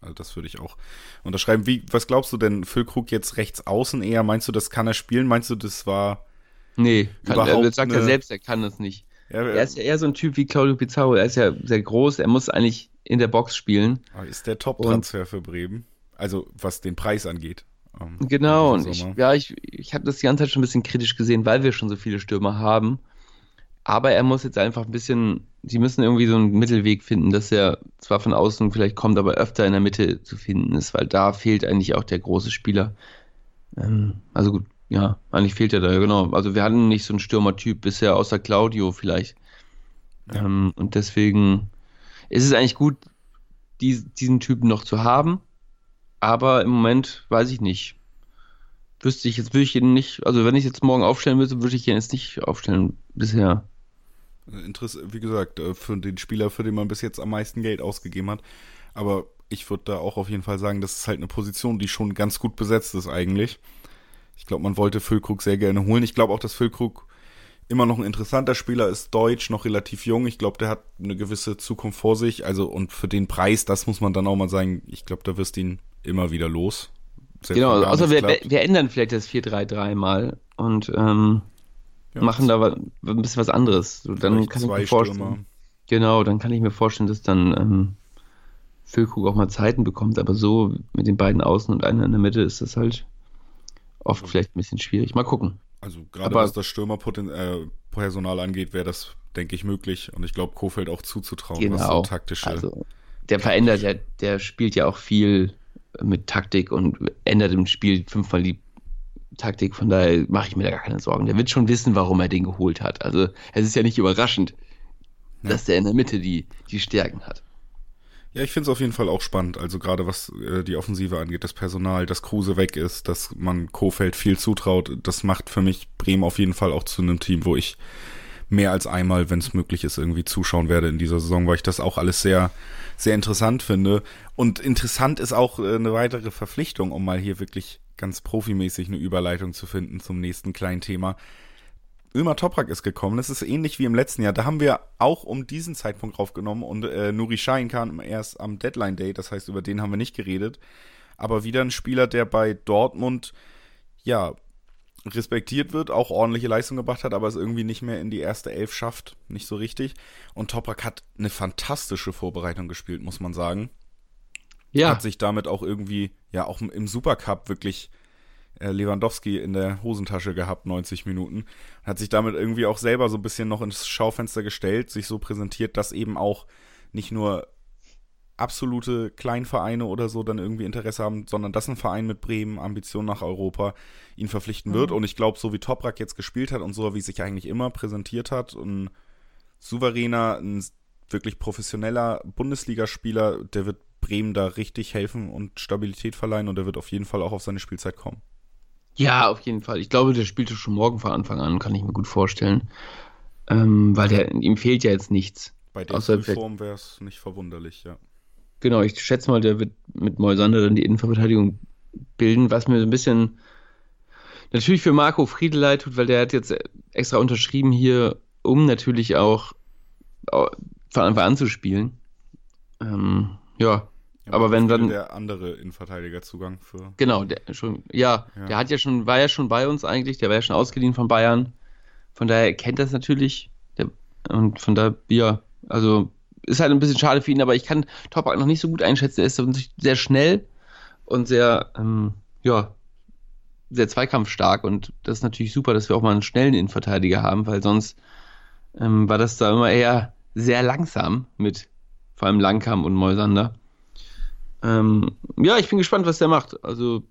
Also das würde ich auch unterschreiben. Wie, was glaubst du denn, Füllkrug jetzt rechts außen eher? Meinst du, das kann er spielen? Meinst du, das war. Nee, kann, Überhaupt er sagt er eine- selbst, er kann das nicht. Ja, Er ist ja eher so ein Typ wie Claudio Pizarro. Er ist ja sehr groß, er muss eigentlich in der Box spielen. ist der Top-Transfer für Bremen? Also was den Preis angeht. ähm, Genau, und ich, ja, ich, ich habe das die ganze Zeit schon ein bisschen kritisch gesehen, weil wir schon so viele Stürmer haben. Aber er muss jetzt einfach ein bisschen, sie müssen irgendwie so einen Mittelweg finden, dass er zwar von außen vielleicht kommt, aber öfter in der Mitte zu finden ist, weil da fehlt eigentlich auch der große Spieler. Ähm, also gut, ja, eigentlich fehlt er da, genau. Also wir hatten nicht so einen Stürmertyp bisher, außer Claudio vielleicht. Ja. Ähm, und deswegen ist es eigentlich gut, die, diesen Typen noch zu haben. Aber im Moment weiß ich nicht. Wüsste ich, jetzt würde ich ihn nicht, also wenn ich jetzt morgen aufstellen müsste, würde ich ihn jetzt nicht aufstellen bisher. Interess wie gesagt, äh, für den Spieler, für den man bis jetzt am meisten Geld ausgegeben hat. Aber ich würde da auch auf jeden Fall sagen, das ist halt eine Position, die schon ganz gut besetzt ist eigentlich. Ich glaube, man wollte Füllkrug sehr gerne holen. Ich glaube auch, dass Füllkrug immer noch ein interessanter Spieler ist, deutsch, noch relativ jung. Ich glaube, der hat eine gewisse Zukunft vor sich. Also, und für den Preis, das muss man dann auch mal sagen, ich glaube, da wirst du ihn immer wieder los. Selbst Genau, außer wir, nichts wir, wir ändern vielleicht das 4-3-3 mal und ähm, Ja, machen da ein bisschen was anderes. So, dann kann ich mir vorstellen. Stürmer. Genau, dann kann ich mir vorstellen, dass dann ähm, Füllkrug auch mal Zeiten bekommt, aber so mit den beiden Außen und einer in der Mitte ist das halt oft vielleicht ein bisschen schwierig. Mal gucken. Also gerade Aber- was das Stürmerpersonal angeht, wäre das, denke ich, möglich. Und ich glaube, Kofeld auch zuzutrauen, was so Genau. taktische. Also, der verändert ja, der spielt ja auch viel mit Taktik und ändert im Spiel fünfmal die Taktik. Von daher mache ich mir da gar keine Sorgen. Der wird schon wissen, warum er den geholt hat. Also, es ist ja nicht überraschend, Ja. dass der in der Mitte die, die Stärken hat. Ja, ich finde es auf jeden Fall auch spannend. Also gerade was äh, die Offensive angeht, das Personal, dass Kruse weg ist, dass man Kofeld viel zutraut, das macht für mich Bremen auf jeden Fall auch zu einem Team, wo ich mehr als einmal, wenn es möglich ist, irgendwie zuschauen werde in dieser Saison, weil ich das auch alles sehr, sehr interessant finde. Und interessant ist auch äh, eine weitere Verpflichtung, um mal hier wirklich ganz profimäßig eine Überleitung zu finden zum nächsten kleinen Thema. Ömer Toprak ist gekommen. Das ist ähnlich wie im letzten Jahr. Da haben wir auch um diesen Zeitpunkt draufgenommen und äh, Nuri Sahin kam erst am Deadline Day. Das heißt, über den haben wir nicht geredet. Aber wieder ein Spieler, der bei Dortmund, ja, respektiert wird, auch ordentliche Leistung gebracht hat, aber es irgendwie nicht mehr in die erste Elf schafft. Nicht so richtig. Und Toprak hat eine fantastische Vorbereitung gespielt, muss man sagen Ja, hat sich damit auch irgendwie, ja, auch im Supercup wirklich äh, Lewandowski in der Hosentasche gehabt, 90 Minuten. Hat sich damit irgendwie auch selber so ein bisschen noch ins Schaufenster gestellt, sich so präsentiert, dass eben auch nicht nur absolute Kleinvereine oder so dann irgendwie Interesse haben, sondern dass ein Verein mit Bremen Ambitionen nach Europa ihn verpflichten wird. Und ich glaube, so wie Toprak jetzt gespielt hat und so wie sich eigentlich immer präsentiert hat, ein souveräner, ein wirklich professioneller Bundesligaspieler, der wird Bremen da richtig helfen und Stabilität verleihen und der wird auf jeden Fall auch auf seine Spielzeit kommen. ja, auf jeden Fall. Ich glaube, der spielte schon morgen von Anfang an, kann ich mir gut vorstellen. Ähm, weil der, ihm fehlt ja jetzt nichts. Bei der Außer Form wäre es nicht verwunderlich, ja. Genau, ich schätze mal, der wird mit Moisander dann die Innenverteidigung bilden, was mir so ein bisschen natürlich für Marco Friedel leid tut, weil der hat jetzt extra unterschrieben hier, um natürlich auch au- von Anfang an zu spielen. Ähm, ja, Ja, Aber wenn dann- Der andere Innenverteidigerzugang für. genau, der schon, ja, Ja. der hat ja schon, war ja schon bei uns eigentlich, der war ja schon ausgeliehen von Bayern. Von daher kennt das natürlich. Der, und von daher, ja, also ist halt ein bisschen schade für ihn, aber ich kann Topak noch nicht so gut einschätzen. Er ist natürlich sehr schnell und sehr, ähm, ja, sehr zweikampfstark und das ist natürlich super, dass wir auch mal einen schnellen Innenverteidiger haben, weil sonst ähm, war das da immer eher sehr langsam mit vor allem Langkamp und Moisander. Ähm, ja, ich bin gespannt, was der macht. Also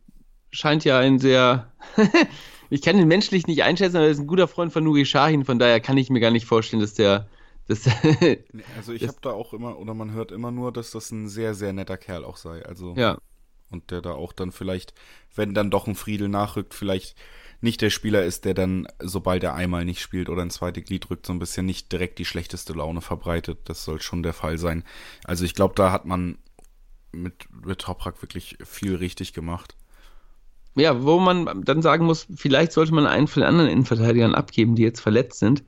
scheint ja ein sehr. *laughs* ich kann ihn menschlich nicht einschätzen, aber er ist ein guter Freund von Nuri Sahin, von daher kann ich mir gar nicht vorstellen, dass der. Dass *laughs* Also ich habe da auch immer, oder man hört immer nur, dass das ein sehr, sehr netter Kerl auch sei. Also ja, und der da auch dann vielleicht, wenn dann doch ein Friedel nachrückt, vielleicht nicht der Spieler ist, der dann, sobald er einmal nicht spielt oder ein zweites Glied rückt, so ein bisschen nicht direkt die schlechteste Laune verbreitet. Das soll schon der Fall sein. Also ich glaube, da hat man mit, mit Toprak wirklich viel richtig gemacht. ja, wo man dann sagen muss, vielleicht sollte man einen von den anderen Innenverteidigern abgeben, die jetzt verletzt sind.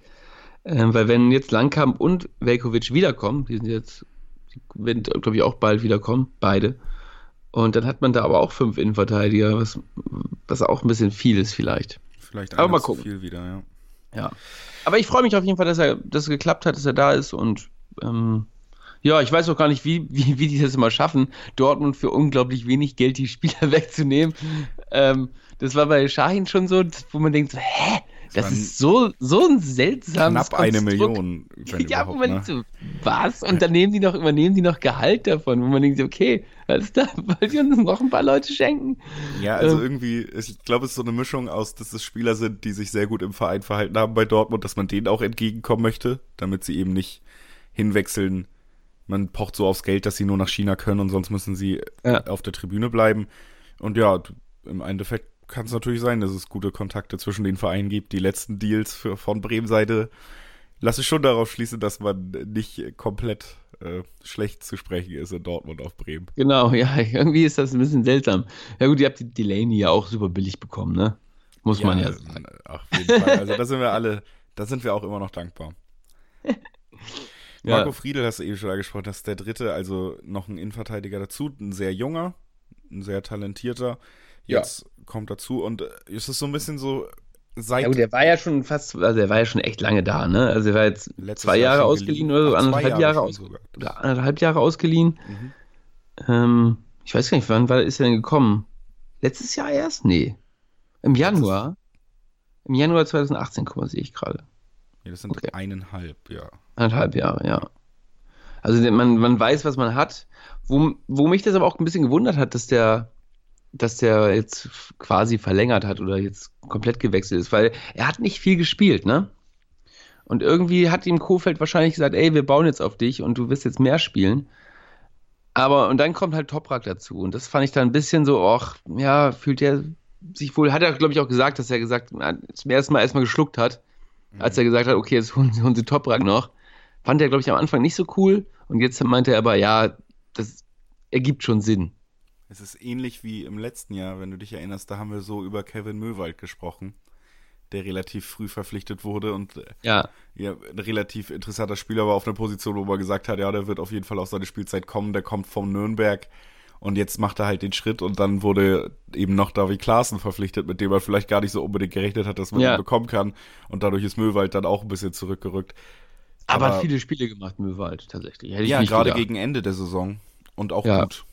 Ähm, weil wenn jetzt Langkamp und Velkovic wiederkommen, die sind jetzt, die werden, glaube ich, auch bald wiederkommen, beide. Und dann hat man da aber auch fünf Innenverteidiger, was, was auch ein bisschen viel ist vielleicht. Vielleicht Aber mal gucken. viel wieder, ja. Ja. Aber ich freue mich auf jeden Fall, dass er, dass es geklappt hat, dass er da ist und ähm, ja, ich weiß auch gar nicht, wie, wie, wie die das immer schaffen, Dortmund für unglaublich wenig Geld die Spieler *laughs* wegzunehmen. Ähm, das war bei Shahin schon so, wo man denkt, so, hä? Das ist so, so ein seltsames Knapp eine Konstrukt. Million, *laughs* Ja, wo man ne? denkt so, was? Und dann nehmen die noch, übernehmen die noch Gehalt davon, wo man denkt, okay, alles da, *laughs* wollt ihr uns noch ein paar Leute schenken? Ja, also Ähm. irgendwie, ich glaube, es ist so eine Mischung aus, dass es Spieler sind, die sich sehr gut im Verein verhalten haben bei Dortmund, dass man denen auch entgegenkommen möchte, damit sie eben nicht hinwechseln. Man pocht so aufs Geld, dass sie nur nach China können und sonst müssen sie Ja. auf der Tribüne bleiben. Und ja, im Endeffekt kann es natürlich sein, dass es gute Kontakte zwischen den Vereinen gibt. Die letzten Deals für, von Bremen-Seite lasse schon darauf schließen, dass man nicht komplett äh, schlecht zu sprechen ist in Dortmund auf Bremen. Genau, *laughs* ja, irgendwie ist das ein bisschen seltsam. Ja gut, ihr habt die Delaney ja auch super billig bekommen, ne? Muss man ja sagen. Ach, auf jeden Fall. Also da sind wir alle, da sind wir auch immer noch dankbar. *laughs* Ja. Marco Friedel hast du eben schon angesprochen, das ist der dritte, also noch ein Innenverteidiger dazu, ein sehr junger, ein sehr talentierter. Ja. Jetzt kommt dazu und äh, es ist so ein bisschen so seit Ja gut, der war ja schon fast, also der war ja schon echt lange da, ne? Also er war jetzt letztes zwei Jahr Jahre ausgeliehen geliehen. oder so, anderthalb Jahre, schon aus, sogar. oder anderthalb Jahre ausgeliehen. Mhm. Ähm, ich weiß gar nicht, wann war, ist er denn gekommen? Letztes Jahr erst? Nee. Im Januar. Im Januar 2018, guck mal, sehe ich gerade. Ja, das sind Okay. eineinhalb, ja. Anderthalb Jahre, ja. Also man, man weiß, was man hat. Wo, wo mich das aber auch ein bisschen gewundert hat, dass der, dass der jetzt quasi verlängert hat oder jetzt komplett gewechselt ist, weil er hat nicht viel gespielt, ne? Und irgendwie hat ihm Kofeld wahrscheinlich gesagt, ey, wir bauen jetzt auf dich und du wirst jetzt mehr spielen. Aber, und dann kommt halt Toprak dazu. Und das fand ich dann ein bisschen so, ach, ja, fühlt er sich wohl, hat er, glaube ich, auch gesagt, dass er gesagt, zum ersten Mal erstmal geschluckt hat, als er gesagt hat, okay, jetzt holen sie, holen sie Toprak noch. Fand er, glaube ich, am Anfang nicht so cool. Und jetzt meinte er aber, ja, das ergibt schon Sinn. Es ist ähnlich wie im letzten Jahr, wenn du dich erinnerst, da haben wir so über Kevin Möwald gesprochen, der relativ früh verpflichtet wurde und äh, Ja, ja, ein relativ interessanter Spieler war auf einer Position, wo man gesagt hat, ja, der wird auf jeden Fall auf seine Spielzeit kommen, der kommt vom Nürnberg und jetzt macht er halt den Schritt und dann wurde eben noch David Klaassen verpflichtet, mit dem er vielleicht gar nicht so unbedingt gerechnet hat, dass man Ja. ihn bekommen kann und dadurch ist Möwald dann auch ein bisschen zurückgerückt. aber, Aber- viele Spiele gemacht, Möwald, tatsächlich. Ja, gerade gedacht. gegen Ende der Saison und auch Ja. gut.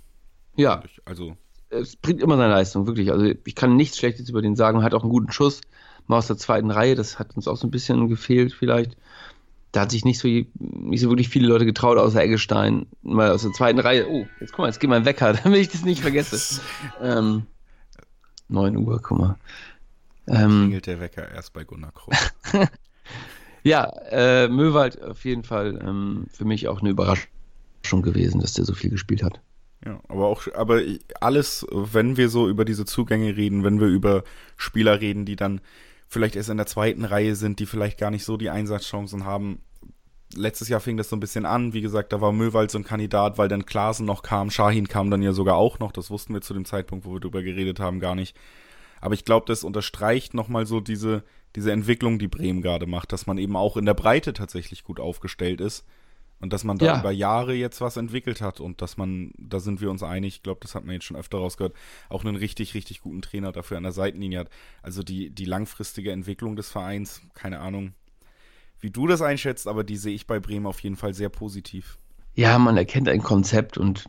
Ja. Also, es bringt immer seine Leistung, wirklich. Also ich kann nichts Schlechtes über den sagen. Hat auch einen guten Schuss. Mal aus der zweiten Reihe, das hat uns auch so ein bisschen gefehlt vielleicht. Da hat sich nicht so, nicht so wirklich viele Leute getraut, außer Eggestein. Mal aus der zweiten Reihe. Oh, jetzt guck mal, jetzt geht mein Wecker, *laughs* damit ich das nicht vergesse. ähm, 9 Uhr, guck mal. Ähm, klingelt der Wecker erst bei Gunnar Krupp. *laughs* ja, äh, Möwald auf jeden Fall ähm, für mich auch eine Überraschung gewesen, dass der so viel gespielt hat. Ja, aber auch, aber alles, wenn wir so über diese Zugänge reden, wenn wir über Spieler reden, die dann vielleicht erst in der zweiten Reihe sind, die vielleicht gar nicht so die Einsatzchancen haben. Letztes Jahr fing das so ein bisschen an, wie gesagt, da war Möwald so ein Kandidat, weil dann Klaasen noch kam, Shahin kam dann ja sogar auch noch, das wussten wir zu dem Zeitpunkt, wo wir drüber geredet haben, gar nicht. Aber ich glaube, das unterstreicht nochmal so diese, diese Entwicklung, die Bremen gerade macht, dass man eben auch in der Breite tatsächlich gut aufgestellt ist. Und dass man da Ja. über Jahre jetzt was entwickelt hat und dass man, da sind wir uns einig, ich glaube, das hat man jetzt schon öfter rausgehört, auch einen richtig, richtig guten Trainer dafür an der Seitenlinie hat. Also die, die langfristige Entwicklung des Vereins, keine Ahnung, wie du das einschätzt, aber die sehe ich bei Bremen auf jeden Fall sehr positiv. Ja, man erkennt ein Konzept und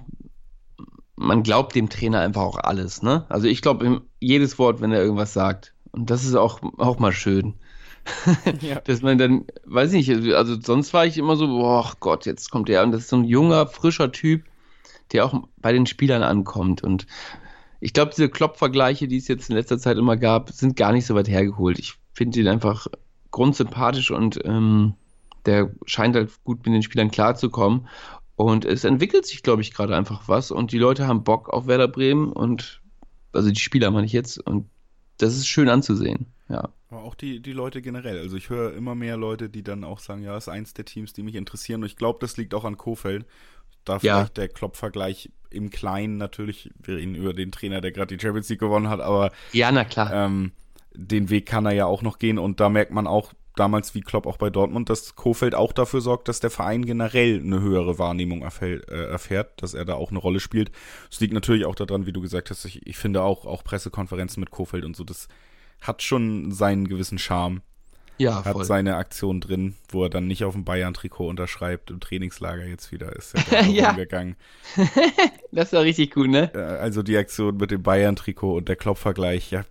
man glaubt dem Trainer einfach auch alles, ne? Also ich glaube ihm jedes Wort, wenn er irgendwas sagt. Und das ist auch, auch mal schön. *laughs* Ja. Dass man dann, weiß ich nicht, also sonst war ich immer so, boah Gott, jetzt kommt der. Und das ist so ein junger, frischer Typ, der auch bei den Spielern ankommt. Und ich glaube, diese Klopp-Vergleiche, die es jetzt in letzter Zeit immer gab, sind gar nicht so weit hergeholt. Ich finde ihn einfach grundsympathisch und ähm, der scheint halt gut mit den Spielern klarzukommen. Und es entwickelt sich, glaube ich, gerade einfach was. Und die Leute haben Bock auf Werder Bremen und also die Spieler meine ich jetzt. Und das ist schön anzusehen. Ja. Aber auch die, die Leute generell. Also ich höre immer mehr Leute, die dann auch sagen, ja, ist eins der Teams, die mich interessieren. Und ich glaube, das liegt auch an Kofeld. Da Ja. vielleicht der Klopp-Vergleich im Kleinen natürlich, wir reden über den Trainer, der gerade die Champions League gewonnen hat, aber Ja, na klar. ähm, den Weg kann er ja auch noch gehen und da merkt man auch, damals wie Klopp auch bei Dortmund, dass Kofeld auch dafür sorgt, dass der Verein generell eine höhere Wahrnehmung erfährt, äh, erfährt dass er da auch eine Rolle spielt. Es liegt natürlich auch daran, wie du gesagt hast, ich, ich finde auch, auch Pressekonferenzen mit Kofeld und so, das hat schon seinen gewissen Charme. Ja, hat voll. seine Aktion drin, wo er dann nicht auf dem Bayern-Trikot unterschreibt, im Trainingslager jetzt wieder ist er *laughs* Ja. umgegangen. *laughs* Das war richtig gut, ne? Äh, Also die Aktion mit dem Bayern-Trikot und der Klopp-Vergleich, ja,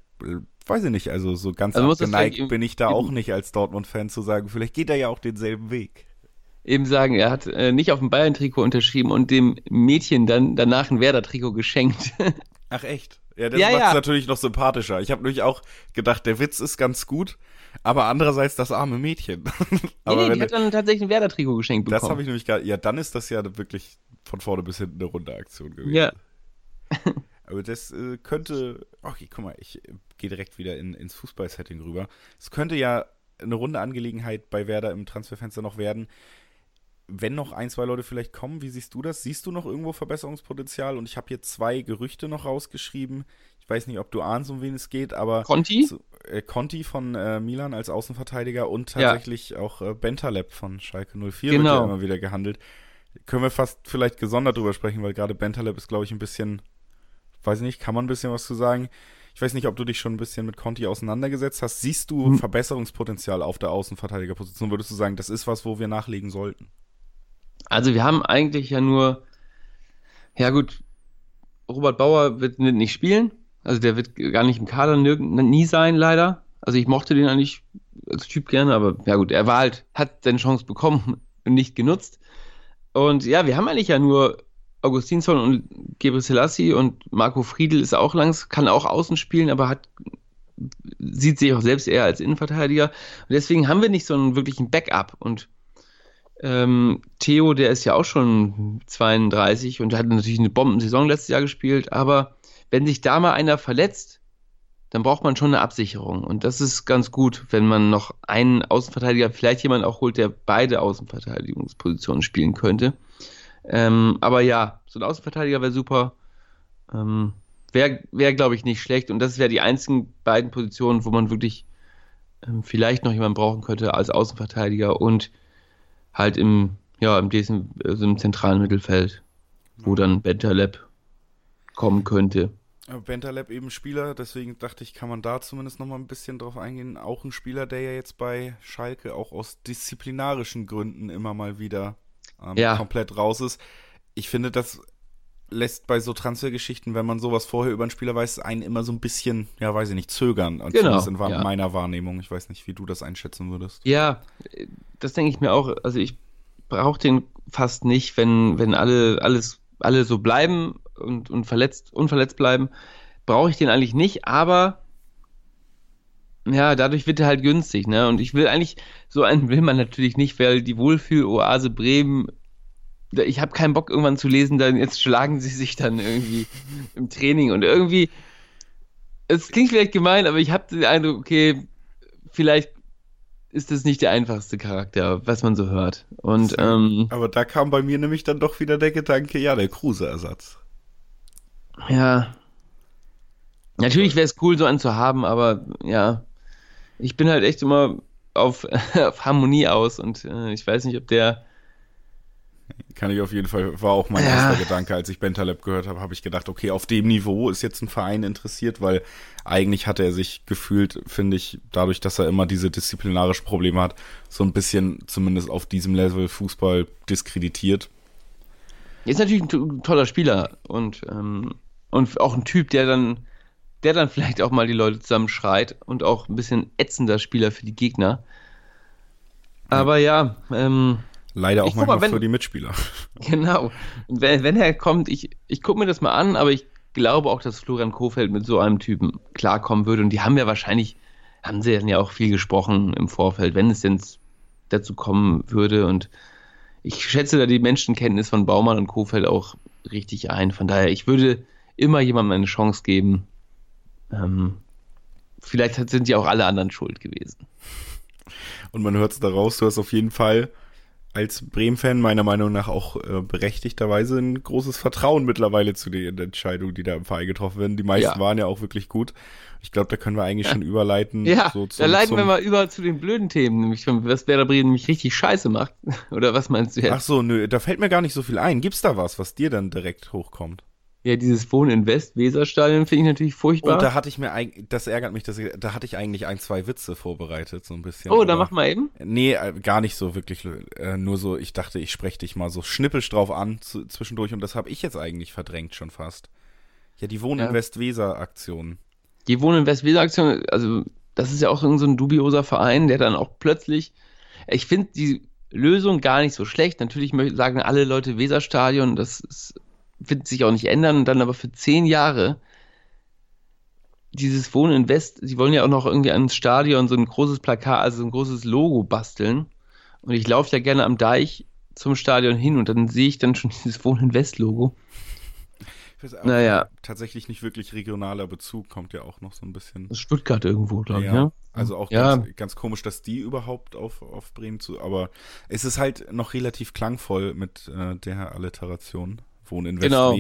weiß ich nicht, also so ganz Also das abgeneigt bin ich da eben- auch nicht als Dortmund-Fan zu sagen, vielleicht geht er ja auch denselben Weg. Eben sagen, er hat äh, nicht auf dem Bayern-Trikot unterschrieben und dem Mädchen dann danach ein Werder-Trikot geschenkt. *laughs* Ach echt? Ja, das Ja, macht es ja. natürlich noch sympathischer. Ich habe nämlich auch gedacht, der Witz ist ganz gut, aber andererseits das arme Mädchen. *laughs* aber nee, nee, die hat dann tatsächlich ein Werder-Trikot geschenkt das bekommen. habe ich nämlich gar, ja, dann ist das ja wirklich von vorne bis hinten eine runde Aktion gewesen. ja, *laughs* Aber das äh, könnte, okay, guck mal, ich äh, gehe direkt wieder in, ins Fußball-Setting rüber. Es könnte ja eine runde Angelegenheit bei Werder im Transferfenster noch werden. Wenn noch ein, zwei Leute vielleicht kommen, wie siehst du das? Siehst du noch irgendwo Verbesserungspotenzial? Und ich habe hier zwei Gerüchte noch rausgeschrieben. Ich weiß nicht, ob du ahnst, um wen es geht, aber Conti? zu, äh, Conti von äh, Milan als Außenverteidiger und Ja. tatsächlich auch äh, Bentaleb von Schalke 04 wird Genau. ja immer wieder gehandelt. Können wir fast vielleicht gesondert drüber sprechen, weil gerade Bentaleb ist, glaube ich, ein bisschen, weiß ich nicht, kann man ein bisschen was zu sagen. Ich weiß nicht, ob du dich schon ein bisschen mit Conti auseinandergesetzt hast. Siehst du Hm. Verbesserungspotenzial auf der Außenverteidigerposition? Würdest du sagen, das ist was, wo wir nachlegen sollten? Also wir haben eigentlich ja nur, ja gut, Robert Bauer wird nicht spielen. Also der wird gar nicht im Kader nie sein, leider. Also ich mochte den eigentlich als Typ gerne, aber ja gut, er war halt, hat seine Chance bekommen und nicht genutzt. Und ja, wir haben eigentlich ja nur Augustinsson und Gebre Selassie und Marco Friedl ist auch langs, kann auch außen spielen, aber hat sieht sich auch selbst eher als Innenverteidiger. Und deswegen haben wir nicht so einen wirklichen Backup. Und ähm, Theo, der ist ja auch schon 32 und hat natürlich eine Bombensaison letztes Jahr gespielt, aber wenn sich da mal einer verletzt, dann braucht man schon eine Absicherung. Und das ist ganz gut, wenn man noch einen Außenverteidiger, vielleicht jemanden auch holt, der beide Außenverteidigungspositionen spielen könnte. Ähm, aber ja, so ein Außenverteidiger wäre super. Ähm, wäre, wär, glaube ich, nicht schlecht. Und das wäre die einzigen beiden Positionen, wo man wirklich ähm, vielleicht noch jemanden brauchen könnte als Außenverteidiger und halt im, ja, im, Desen, also im zentralen Mittelfeld, wo dann Bentaleb kommen könnte. Bentaleb eben Spieler, deswegen dachte ich, kann man da zumindest noch mal ein bisschen drauf eingehen. Auch ein Spieler, der ja jetzt bei Schalke auch aus disziplinarischen Gründen immer mal wieder ähm, Ja. komplett raus ist. Ich finde, das lässt bei so Transfergeschichten, wenn man sowas vorher über einen Spieler weiß, einen immer so ein bisschen, ja, weiß ich nicht, zögern. Und Genau, in ja. meiner Wahrnehmung. Ich weiß nicht, wie du das einschätzen würdest. Ja, das denke ich mir auch. Also ich brauche den fast nicht, wenn, wenn alle, alles, alle so bleiben und, und verletzt, unverletzt bleiben, brauche ich den eigentlich nicht, aber ja, dadurch wird er halt günstig, ne? Und ich will eigentlich, so einen will man natürlich nicht, weil die Wohlfühl-Oase Bremen, ich habe keinen Bock irgendwann zu lesen, dann jetzt schlagen sie sich dann irgendwie im Training und irgendwie, es klingt vielleicht gemein, aber ich habe den Eindruck, okay, vielleicht ist das nicht der einfachste Charakter, was man so hört. Und ähm, Aber da kam bei mir nämlich dann doch wieder der Gedanke, ja, der Kruse-Ersatz. ja, natürlich wäre es cool, so einen zu haben, aber ja, ich bin halt echt immer auf, *laughs* auf Harmonie aus und äh, ich weiß nicht, ob der Kann ich auf jeden Fall, war auch mein Ja. erster Gedanke, als ich Bentaleb gehört habe, habe ich gedacht, okay, auf dem Niveau ist jetzt ein Verein interessiert, weil eigentlich hatte er sich gefühlt, finde ich, dadurch, dass er immer diese disziplinarischen Probleme hat, so ein bisschen zumindest auf diesem Level Fußball diskreditiert. ist natürlich ein to- toller Spieler und, ähm, und auch ein Typ, der dann, der dann vielleicht auch mal die Leute zusammenschreit und auch ein bisschen ätzender Spieler für die Gegner. Aber ja, ähm, Leider auch manchmal mal, wenn- für die Mitspieler. *laughs* *laughs* Genau. Und wenn, wenn er kommt, ich, ich gucke mir das mal an, aber ich glaube auch, dass Florian Kofeld mit so einem Typen klarkommen würde. Und die haben ja wahrscheinlich, haben sie ja auch viel gesprochen im Vorfeld, wenn es denn dazu kommen würde. Und ich schätze da die Menschenkenntnis von Baumann und Kofeld auch richtig ein. Von daher, ich würde immer jemandem eine Chance geben. Ähm, vielleicht sind ja auch alle anderen schuld gewesen. Und man hört es daraus, du hast auf jeden Fall als Bremen-Fan meiner Meinung nach auch äh, berechtigterweise ein großes Vertrauen mittlerweile zu den Entscheidungen, die da im Verein getroffen werden. Die meisten ja. waren ja auch wirklich gut. Ich glaube, da können wir eigentlich schon überleiten. Ja, so zum, da leiten wir mal über zu den blöden Themen, nämlich was Werder Bremen nämlich richtig scheiße macht. *laughs* Oder was meinst du jetzt? Ach so, nö, da fällt mir gar nicht so viel ein. Gibt's da was, was dir dann direkt hochkommt? Ja, dieses Wohnen in West-Weserstadion finde ich natürlich furchtbar. Und da hatte ich mir, das ärgert mich, dass ich, da hatte ich eigentlich ein, zwei Witze vorbereitet, so ein bisschen. Oh, dann mach mal eben. Nee, äh, gar nicht so wirklich, äh, nur so, ich dachte, ich spreche dich mal so schnippisch drauf an zu, zwischendurch und das habe ich jetzt eigentlich verdrängt schon fast. Ja, die Wohnen ja. in West-Weser-Aktion. Die Wohnen in West-Weser-Aktion, also das ist ja auch so ein dubioser Verein, der dann auch plötzlich, ich finde die Lösung gar nicht so schlecht. Natürlich sagen alle Leute Weserstadion, das ist wird sich auch nicht ändern und dann aber für zehn Jahre dieses Wohnen in West, sie wollen ja auch noch irgendwie ans Stadion so ein großes Plakat, also ein großes Logo basteln. Und ich laufe ja gerne am Deich zum Stadion hin und dann sehe ich dann schon *laughs* dieses Wohnen in West Logo. Naja. Tatsächlich nicht wirklich regionaler Bezug, kommt ja auch noch so ein bisschen. Stuttgart irgendwo, glaube ja, ich, ne? Also auch ja. ganz, ganz, komisch, dass die überhaupt auf, auf Bremen zu, aber es ist halt noch relativ klangvoll mit äh, der Alliteration wohnen in genau.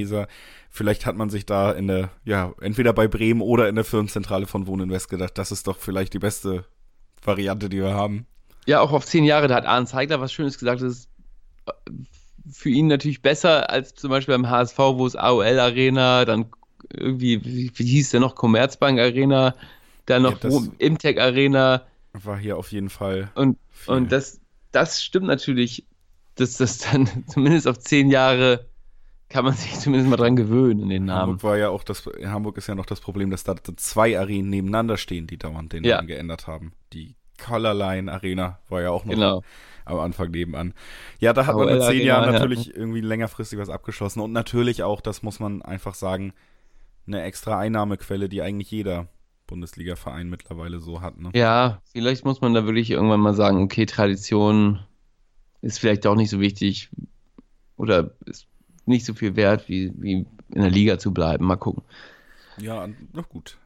Vielleicht hat man sich da in der, ja, entweder bei Bremen oder in der Firmenzentrale von Wohnen in West gedacht, das ist doch vielleicht die beste Variante, die wir haben. Ja, auch auf zehn Jahre, da hat Arne Zeigler was Schönes gesagt, das ist äh, für ihn natürlich besser als zum Beispiel beim HSV, wo es AOL Arena, dann irgendwie, wie, wie hieß der noch, Commerzbank Arena, dann noch ja, Imtech Arena. War hier auf jeden Fall. Und, und das, das stimmt natürlich, dass das dann *laughs* zumindest auf zehn Jahre kann man sich *laughs* zumindest mal dran gewöhnen, den Namen. Hamburg war ja auch das, Hamburg ist ja noch das Problem, dass da zwei Arenen nebeneinander stehen, die dauernd den ja. Namen geändert haben. Die Colorline Arena war ja auch noch genau. am Anfang nebenan. Ja, da hat man in zehn Jahren natürlich ja. irgendwie längerfristig was abgeschlossen und natürlich auch, das muss man einfach sagen, eine extra Einnahmequelle, die eigentlich jeder Bundesliga-Verein mittlerweile so hat. Ne? Ja, vielleicht muss man da wirklich irgendwann mal sagen, okay, Tradition ist vielleicht auch nicht so wichtig oder ist nicht so viel wert, wie, wie in der Liga zu bleiben. Mal gucken. Ja, na gut.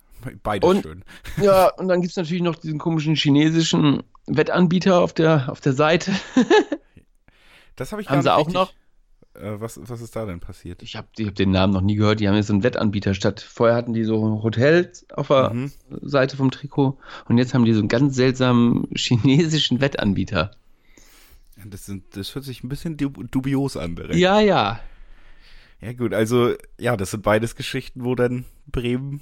Beides und, schön. Ja, *laughs* und dann gibt es natürlich noch diesen komischen chinesischen Wettanbieter auf der, auf der Seite. *laughs* das habe ich Haben sie auch noch? Äh, was, was ist da denn passiert? Ich habe hab den Namen noch nie gehört. Die haben jetzt einen Wettanbieter statt. Vorher hatten die so Hotels auf der mhm. Seite vom Trikot und jetzt haben die so einen ganz seltsamen chinesischen Wettanbieter. Das, sind, das hört sich ein bisschen dubios an. Direkt. Ja, ja. Ja, gut, also, ja, das sind beides Geschichten, wo dann Bremen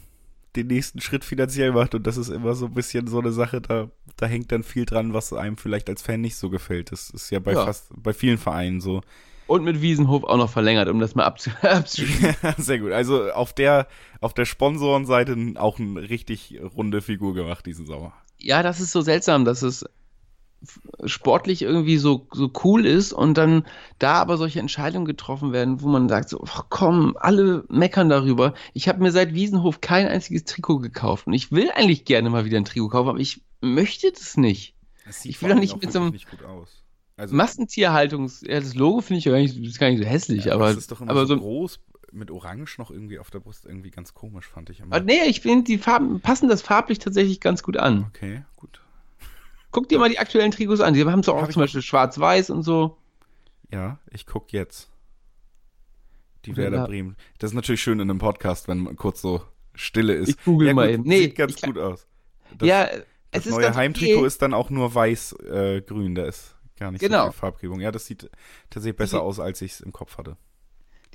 den nächsten Schritt finanziell macht und das ist immer so ein bisschen so eine Sache, da, da hängt dann viel dran, was einem vielleicht als Fan nicht so gefällt. Das ist ja bei ja. fast, bei vielen Vereinen so. Und mit Wiesenhof auch noch verlängert, um das mal *laughs* abzuschließen. *laughs* Sehr gut. Also auf der, auf der Sponsorenseite auch eine richtig runde Figur gemacht diesen Sommer. Ja, das ist so seltsam, dass es sportlich irgendwie so, so cool ist und dann da aber solche Entscheidungen getroffen werden, wo man sagt, so, ach komm, alle meckern darüber. Ich habe mir seit Wiesenhof kein einziges Trikot gekauft und ich will eigentlich gerne mal wieder ein Trikot kaufen, aber ich möchte das nicht. Das ich will doch nicht mit so einem also, Massentierhaltungs... Ja, das Logo finde ich ja gar nicht, gar nicht so hässlich, ja, aber... Das ist doch immer aber so, so groß mit Orange noch irgendwie auf der Brust irgendwie ganz komisch, fand ich immer. Aber nee, ich finde, die Farben passen das farblich tatsächlich ganz gut an. Okay, gut. Guck dir mal die aktuellen Trikots an. Die haben so auch Hab zum Beispiel schwarz-weiß und so. Ja, ich guck jetzt. Die Werder ja. Bremen. Das ist natürlich schön in einem Podcast, wenn kurz so Stille ist. Ich google ja, mal eben. Nee, sieht ganz gut aus. Das, ja, das neue Heimtrikot okay. ist dann auch nur weiß-grün. Äh, da ist gar nicht genau. so viel Farbgebung. Ja, das sieht tatsächlich besser die, aus, als ich es im Kopf hatte.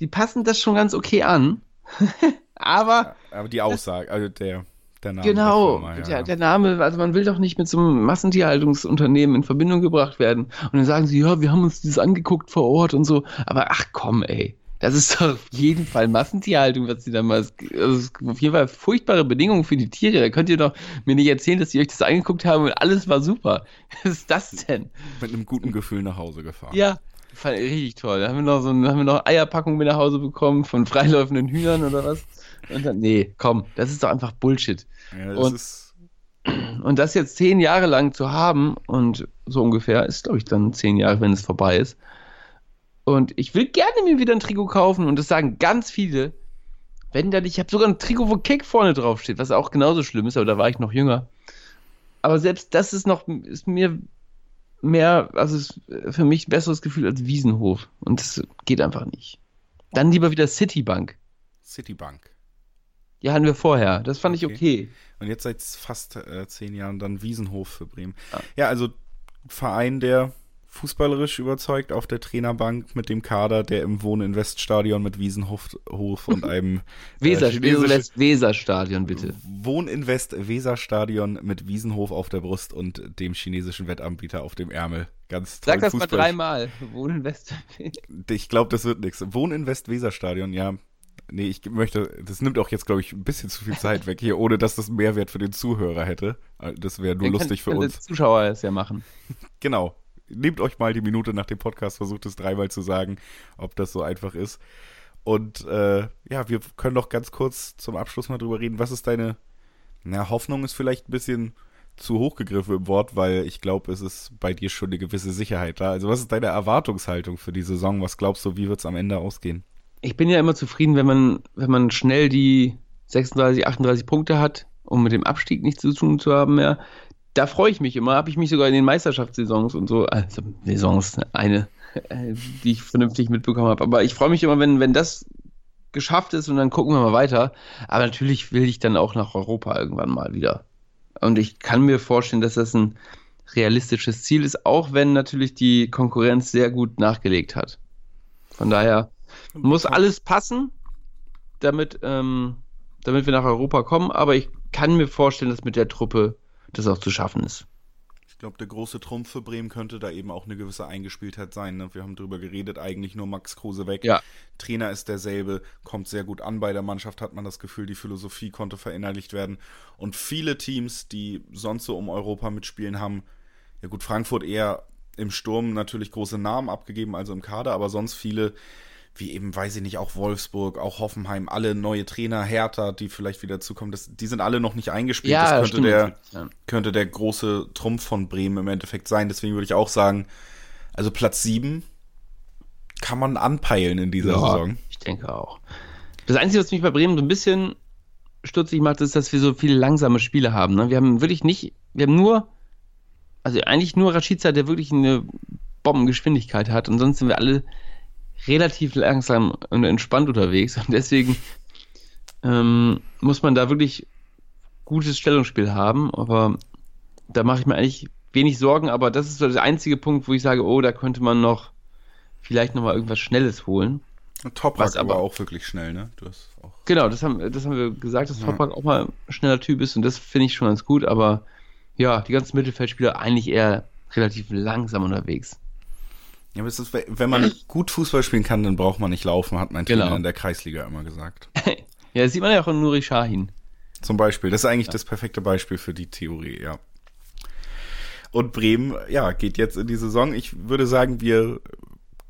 Die passen das schon ganz okay an. *laughs* aber. aber die Aussage, also der der Name genau, der, Firma, ja. der, der, Name, also man will doch nicht mit so einem Massentierhaltungsunternehmen in Verbindung gebracht werden. Und dann sagen sie, ja, wir haben uns das angeguckt vor Ort und so. Aber ach komm, ey. Das ist doch auf jeden Fall Massentierhaltung, was sie da mal. Also auf jeden Fall furchtbare Bedingungen für die Tiere. Da könnt ihr doch mir nicht erzählen, dass sie euch das angeguckt haben und alles war super. *laughs* Was ist das denn? Mit einem guten Gefühl nach Hause gefahren. Ja, fand ich richtig toll. Da haben wir noch so haben wir noch Eierpackung mit nach Hause bekommen von freiläufenden Hühnern oder was. Und dann, nee, komm, das ist doch einfach Bullshit. Ja, das und, ist und das jetzt zehn Jahre lang zu haben und so ungefähr ist, glaube ich, dann zehn Jahre, wenn es vorbei ist. Und ich will gerne mir wieder ein Trikot kaufen und das sagen ganz viele. Wenn dann, ich habe sogar ein Trikot, wo Kick vorne drauf steht, was auch genauso schlimm ist, aber da war ich noch jünger. Aber selbst das ist noch, ist mir mehr, also für mich ein besseres Gefühl als Wiesenhof. Und das geht einfach nicht. Dann lieber wieder Citibank. Citibank. Ja, hatten wir vorher. Das fand Okay. ich okay. Und jetzt seit fast äh, zehn Jahren dann Wiesenhof für Bremen. Ja. Ja, also Verein, der fußballerisch überzeugt auf der Trainerbank mit dem Kader, der im Wohninvest-Stadion mit Wiesenhof Hof und *laughs* einem Weser, äh, chinesischen- West Weserstadion, bitte. Wohninvest Weserstadion mit Wiesenhof auf der Brust und dem chinesischen Wettanbieter auf dem Ärmel. Ganz toll. Sag das mal dreimal. Wohnen West. *laughs* Ich glaube, das wird nichts. Wohninvest Weserstadion, ja. Nee, ich möchte, das nimmt auch jetzt, glaube ich, ein bisschen zu viel *laughs* Zeit weg hier, ohne dass das einen Mehrwert für den Zuhörer hätte. Äh, Das wäre nur Dann lustig kann, für uns. Der Zuschauer es ja machen. Genau. Nehmt euch mal die Minute nach dem Podcast, versucht es dreimal zu sagen, ob das so einfach ist. Und äh, ja, wir können noch ganz kurz zum Abschluss mal drüber reden. Was ist deine, na, Hoffnung ist vielleicht ein bisschen zu hoch gegriffen im Wort, weil ich glaube, es ist bei dir schon eine gewisse Sicherheit da. Also was ist deine Erwartungshaltung für die Saison? Was glaubst du, wie wird es am Ende ausgehen? Ich bin ja immer zufrieden, wenn man, wenn man schnell die 36, 38 Punkte hat, um mit dem Abstieg nichts zu tun zu haben mehr. Da freue ich mich immer. Habe ich mich sogar in den Meisterschaftssaisons und so, also Saisons, eine, äh, die ich vernünftig mitbekommen habe. Aber ich freue mich immer, wenn, wenn das geschafft ist und dann gucken wir mal weiter. Aber natürlich will ich dann auch nach Europa irgendwann mal wieder. Und ich kann mir vorstellen, dass das ein realistisches Ziel ist, auch wenn natürlich die Konkurrenz sehr gut nachgelegt hat. Von daher muss alles passen, damit, ähm, damit wir nach Europa kommen, aber ich kann mir vorstellen, dass mit der Truppe das auch zu schaffen ist. Ich glaube, der große Trumpf für Bremen könnte da eben auch eine gewisse Eingespieltheit sein. Ne? Wir haben drüber geredet, eigentlich nur Max Kruse weg. Ja. Trainer ist derselbe, kommt sehr gut an bei der Mannschaft, hat man das Gefühl, die Philosophie konnte verinnerlicht werden. Und viele Teams, die sonst so um Europa mitspielen, haben, ja gut, Frankfurt eher im Sturm natürlich große Namen abgegeben, also im Kader, aber sonst viele, wie eben, weiß ich nicht, auch Wolfsburg, auch Hoffenheim, alle neue Trainer, Hertha, die vielleicht wieder zukommen, das, die sind alle noch nicht eingespielt. das könnte stimmt der ja. könnte der große Trumpf von Bremen im Endeffekt sein. Deswegen würde ich auch sagen, also Platz 7 kann man anpeilen in dieser Saison. Ich denke auch. Das Einzige, was mich bei Bremen so ein bisschen stutzig macht, ist, dass wir so viele langsame Spiele haben. Ne? Wir haben wirklich nicht, wir haben nur, also eigentlich nur Rashica, der wirklich eine Bombengeschwindigkeit hat und sonst sind wir alle relativ langsam und entspannt unterwegs und deswegen ähm, muss man da wirklich gutes Stellungsspiel haben, aber da mache ich mir eigentlich wenig Sorgen, aber das ist so der einzige Punkt, wo ich sage, oh, da könnte man noch vielleicht noch mal irgendwas Schnelles holen. Und Toprak aber- auch wirklich schnell, ne? Du hast auch Genau, das haben, das haben wir gesagt, dass Ja. Toprak auch mal ein schneller Typ ist und das finde ich schon ganz gut, aber ja, die ganzen Mittelfeldspieler eigentlich eher relativ langsam unterwegs. Ja, aber ist, wenn man *clears throat* gut Fußball spielen kann, dann braucht man nicht laufen, hat mein Trainer Genau. in der Kreisliga immer gesagt. *laughs* Ja, das sieht man ja auch in Nuri Shahin. Zum Beispiel. Das ist eigentlich das perfekte Beispiel für die Theorie, ja. Und Bremen, ja, geht jetzt in die Saison. Ich würde sagen, wir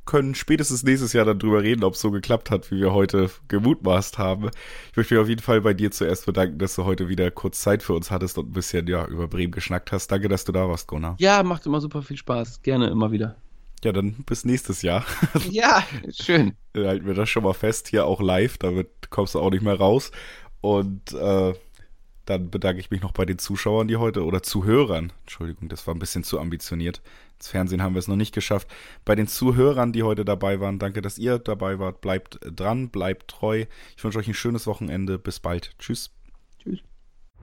können spätestens nächstes Jahr dann drüber reden, ob es so geklappt hat, wie wir heute gemutmaßt haben. Ich möchte mich auf jeden Fall bei dir zuerst bedanken, dass du heute wieder kurz Zeit für uns hattest und ein bisschen ja über Bremen geschnackt hast. Danke, dass du da warst, Gunnar. Ja, macht immer super viel Spaß. Gerne immer wieder. Ja, dann bis nächstes Jahr. *laughs* Ja, schön. Dann halten wir das schon mal fest, hier auch live, damit kommst du auch nicht mehr raus. Und äh, dann bedanke ich mich noch bei den Zuschauern, die heute, oder Zuhörern, Entschuldigung, das war ein bisschen zu ambitioniert. Ins Fernsehen haben wir es noch nicht geschafft. Bei den Zuhörern, die heute dabei waren, danke, dass ihr dabei wart. Bleibt dran, bleibt treu. Ich wünsche euch ein schönes Wochenende. Bis bald. Tschüss. Tschüss.